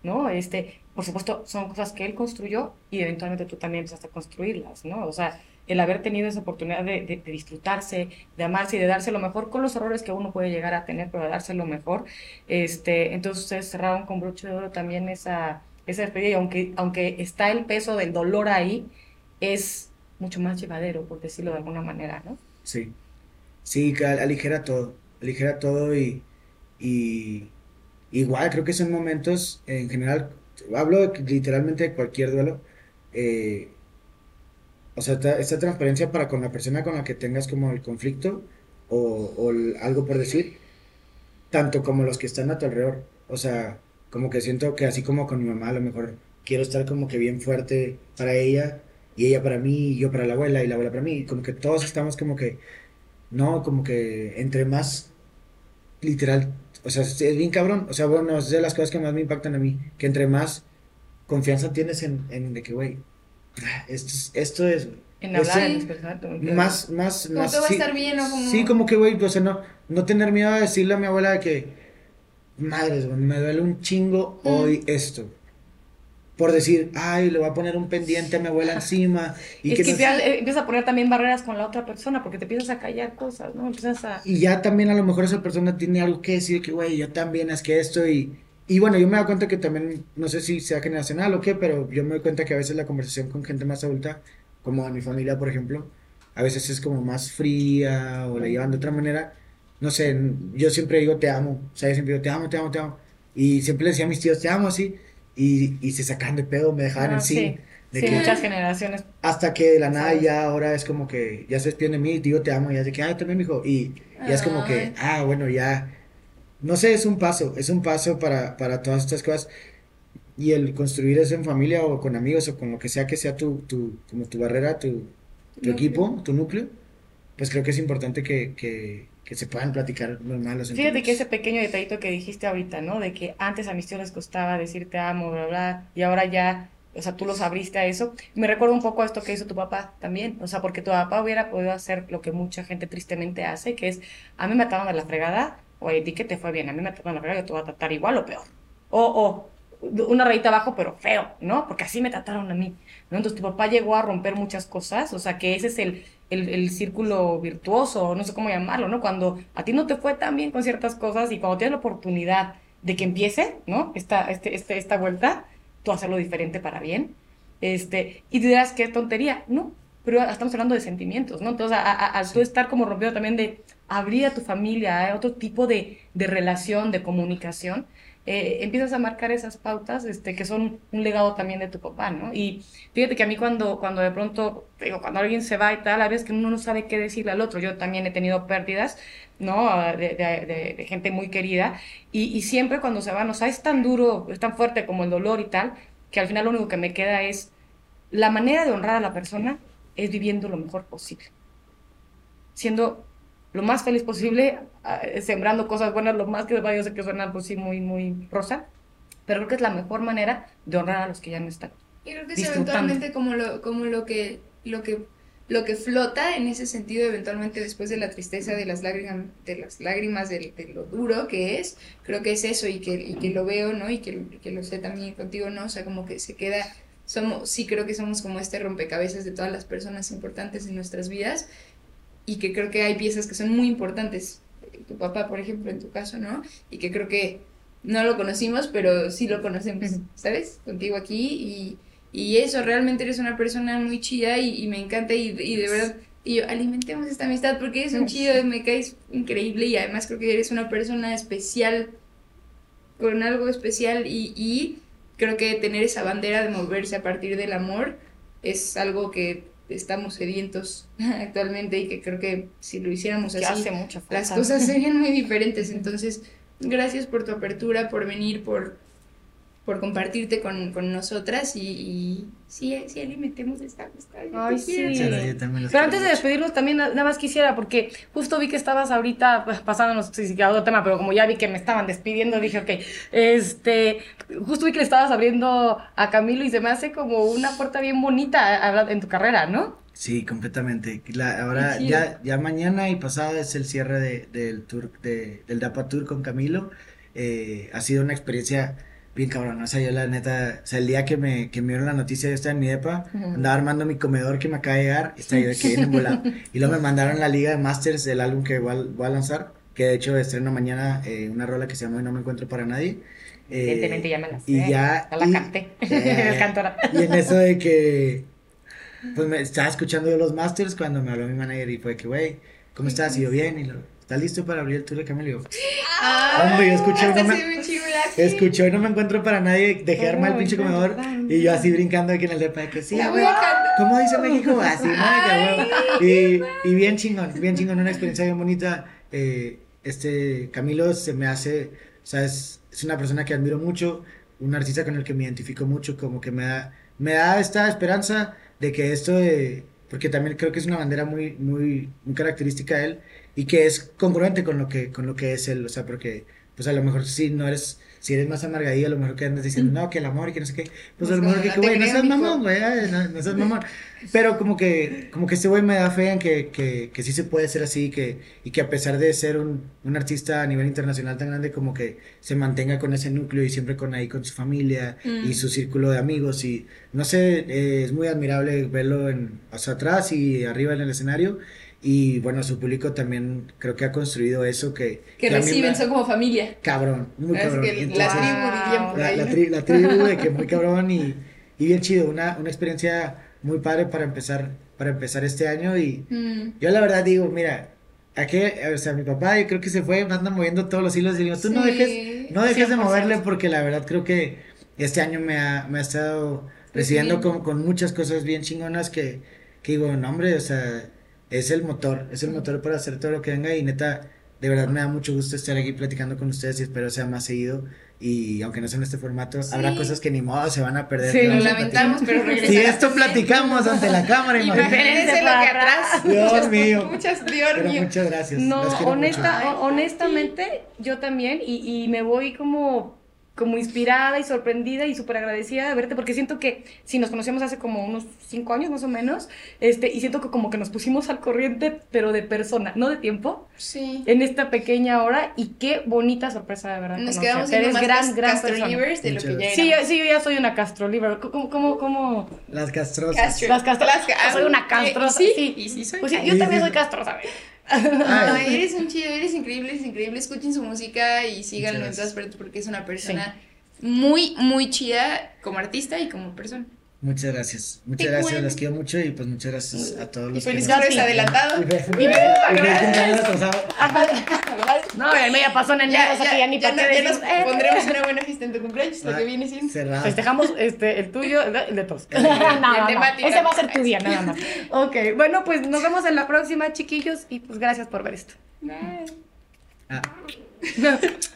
¿no? Este, por supuesto, son cosas que él construyó y eventualmente tú también empezaste a construirlas, ¿no? O sea, el haber tenido esa oportunidad de, de, disfrutarse, de amarse y de darse lo mejor con los errores que uno puede llegar a tener, pero de darse lo mejor. Este, entonces ustedes cerraron con broche de oro también esa, esa despedida y aunque, aunque está el peso del dolor ahí, es mucho más llevadero, por decirlo de alguna manera, ¿no? Sí, sí, aligera todo, aligera todo y, y igual creo que son momentos en general, hablo literalmente de cualquier duelo, eh, o sea, esta, transparencia para con la persona con la que tengas como el conflicto o, o algo por decir, tanto como los que están a tu alrededor. O sea, como que siento que así como con mi mamá, a lo mejor quiero estar como que bien fuerte para ella y ella para mí y yo para la abuela y la abuela para mí. como que todos estamos como que, no, como que entre más literal, o sea, es bien cabrón. O sea, bueno, es de las cosas que más me impactan a mí, que entre más confianza tienes en, en de que, güey, esto es, esto es en hablar, en Más, más, más. Como va a estar bien o como. Sí, como que, güey, o sea, no, no tener miedo a decirle a mi abuela que, madres, me duele un chingo hoy esto. Por decir, ay, le voy a poner un pendiente a mi abuela encima. Y es que, eh, empiezas a poner también barreras con la otra persona porque te empiezas a callar cosas, ¿no? Empiezas a... Y ya también a lo mejor esa persona tiene algo que decir, que, güey, yo también es que esto y y bueno, yo me doy cuenta que también, no sé si sea generacional o qué, pero yo me doy cuenta que a veces la conversación con gente más adulta, como en mi familia, por ejemplo, a veces es como más fría o la llevan de otra manera. No sé, yo siempre digo te amo, o sea, yo siempre digo te amo, te amo, te amo. Y siempre le decía a mis tíos te amo así, y, y se sacan de pedo, me dejaban en ah, sí. De sí, muchas generaciones. Hasta que de la nada ya ahora es como que ya se despiden de mí, digo te amo, y ya de que, ah, también, hijo. Y ya es como que, ah, bueno, ya no sé, es un paso, es un paso para, para todas estas cosas. Y el construir eso en familia o con amigos o con lo que sea que sea tu, tu, como tu barrera, tu, tu equipo, tu núcleo, pues creo que es importante que, que, que se puedan platicar normal los Fíjate que ese pequeño detallito que dijiste ahorita, ¿no? De que antes a mis tíos les costaba decir te amo, bla, bla, y ahora ya, o sea, tú los abriste a eso. Me recuerda un poco a esto que hizo tu papá también, o sea, porque tu papá hubiera podido hacer lo que mucha gente tristemente hace, que es, a mí me ataban de la fregada, oye, di que te fue bien, a mí me trataron la fregada, yo te voy a tratar igual o peor. O, o una rayita abajo, pero feo, ¿no? Porque así me trataron a mí, ¿no? Entonces tu papá llegó a romper muchas cosas, o sea que ese es el, el, el, círculo virtuoso, no sé cómo llamarlo, ¿no? Cuando a ti no te fue tan bien con ciertas cosas y cuando tienes la oportunidad de que empiece, ¿no? Esta, este, este, esta vuelta, tú hacerlo diferente para bien, este, y dirás, qué tontería, ¿no? Pero estamos hablando de sentimientos, ¿no? Entonces, al tú estar como rompido también de, abrir a tu familia a otro tipo de, de relación, de comunicación, eh, empiezas a marcar esas pautas este, que son un legado también de tu papá, ¿no? Y fíjate que a mí cuando, cuando de pronto, digo, cuando alguien se va y tal, a veces que uno no sabe qué decirle al otro, yo también he tenido pérdidas, ¿no? De, de, de, gente muy querida, y, y, siempre cuando se van, o sea, es tan duro, es tan fuerte como el dolor y tal, que al final lo único que me queda es la manera de honrar a la persona es viviendo lo mejor posible, siendo lo más feliz posible, ah, sembrando cosas buenas, lo más que vaya, yo sé que suena pues sí muy, muy rosa, pero creo que es la mejor manera de honrar a los que ya no están. Y creo que es eventualmente como lo, como lo que, lo que lo que flota en ese sentido eventualmente después de la tristeza de las lágrimas de las lágrimas de, lo duro que es creo que es eso y que, y que lo veo no y que, que, lo sé también contigo no o sea como que se queda somos sí creo que somos como este rompecabezas de todas las personas importantes en nuestras vidas y que creo que hay piezas que son muy importantes. Tu papá, por ejemplo, en tu caso, ¿no? Y que creo que no lo conocimos, pero sí lo conocemos, ¿sabes? Contigo aquí y, y eso, realmente eres una persona muy chida y, me encanta y, y, de verdad, y yo, alimentemos esta amistad porque eres un chido, me caes increíble y además creo que eres una persona especial, con algo especial y, y creo que tener esa bandera de moverse a partir del amor es algo que estamos sedientos actualmente y que creo que si lo hiciéramos así, las cosas serían muy diferentes. Entonces, gracias por tu apertura, por venir, por, por compartirte con, con nosotras y, y sí, sí, alimentemos esta Ay, sí. Muchas gracias, yo también los Pero quiero antes de despedirnos también na- nada más quisiera, porque justo vi que estabas ahorita pues, pasándonos sí, sí, a otro tema, pero como ya vi que me estaban despidiendo, dije, ok, este, justo vi que le estabas abriendo a Camilo y se me hace como una puerta bien bonita a- en tu carrera, ¿no? Sí, completamente. La- ahora, ya, ya mañana y pasado es el cierre de- del tour, de- del DAPA Tour con Camilo. Eh, ha sido una experiencia bien cabrón. O sea, yo la neta, o sea, el día que me, que me dieron la noticia, yo estaba en mi Ujú. andaba armando mi comedor que me acaba de llegar, y estaba yo de que bien embolado. Y luego me mandaron la liga de Masters del álbum que voy a, voy a lanzar, que de hecho estreno mañana eh, una rola que se llama No Me Encuentro Para Nadie. Eh, Evidentemente ya me la sé. y ya- la y- canté. Eh, Eres cantora. Y en eso de que, pues me estaba escuchando yo los masters cuando me habló mi manager y fue que, güey, ¿cómo estás? Y yo, bien, y lo, ¿estás listo para abrir el tour de Camilo? Ah, Hombre, yo escuché se me escuchó y no me encuentro para nadie, dejé armar el pinche comedor y yo así brincando aquí en el depa de que sí, güey. ¿cómo dice México? Así, ¿no? Y, y bien chingón, bien chingón, una experiencia bien bonita. Eh, este Camilo se me hace, o sea, es, es una persona que admiro mucho, un artista con el que me identifico mucho, como que me da, me da esta esperanza de que esto de, porque también creo que es una bandera muy, muy, muy característica de él y que es congruente con lo que, con lo que es él, o sea, porque, pues a lo mejor si no eres, si eres más amargadillo, a lo mejor que andas diciendo, no, que el amor y que no sé qué, pues a lo mejor que, que, güey, no seas mamón, güey, no, no seas mamón. Pero como que, como que este güey me da fe en que, que, que sí se puede ser así que, y que a pesar de ser un, un artista a nivel internacional tan grande, como que se mantenga con ese núcleo y siempre con ahí con su familia Mm. y su círculo de amigos. Y no sé, eh, es muy admirable verlo en, hacia atrás y arriba en el escenario. Y bueno, su público también creo que ha construido eso que... A reciben, son como familia. Cabrón, muy cabrón. que la tribu la, la, tri- la tribu de que muy cabrón y, y bien chido, una, una experiencia muy padre para empezar, para empezar este año y Mm. yo la verdad digo, mira, aquí, o sea, mi papá yo creo que se fue, anda moviendo todos los hilos y digo, tú no Sí, dejes, no dejes de 100%. moverle porque la verdad creo que este año me ha, me ha estado recibiendo Recibiendo. con, con muchas cosas bien chingonas que, que digo, no hombre, o sea, es el motor, es el motor para hacer todo lo que venga y neta, de verdad me da mucho gusto estar aquí platicando con ustedes y espero sea más seguido y aunque no sea en este formato, habrá cosas que ni modo se van a perder. Sí, Lo vamos a lamentamos, pero regresará Si esto platicamos ante la cámara, imagínate. Imagínense lo que atrás. Dios Muchas- mío. Muchas, Dios Pero mío. muchas gracias. No, honesta, honestamente, yo también, y, y me voy como, como inspirada y sorprendida y súper agradecida de verte, porque siento que si nos conocíamos hace como unos cinco años más o menos, este, y siento que como que nos pusimos al corriente, pero de persona, no de tiempo, Sí. en esta pequeña hora, y qué bonita sorpresa de verdad. Nos quedamos siendo Eres más gran, gran Castro persona. Livers de lo que ya. Sí, sí, yo ya soy una Castro Liver. ¿Cómo, cómo, cómo? Las castrosas. Castro. Las castro- Las ca- soy una castrosa, ¿y sí? sí. Y sí soy. Pues sí, yo también soy castrosa, ¿ves? Ay, eres un chido, eres increíble, eres increíble. Escuchen su música y síganlo en todas partes porque es una persona muy, muy chida como artista y como persona. Muchas gracias. Muchas gracias. bueno. Las quiero mucho y pues muchas gracias a todos Y los que feliz nos- adelantado. Y feliz- y. No, el media pasó en enero, Ya, o sea ya, que ya ni ya no- ya decimos, nos eh. pondremos una buena fiesta en tu cumpleaños, lo Ah, que viene siendo. Cerrado. Festejamos este, el tuyo, el de, el de todos. El- no, no, no. Ese va a ser tu día, nada más. Ok, bueno, pues nos vemos en la próxima, chiquillos, y pues gracias por ver esto. Ah.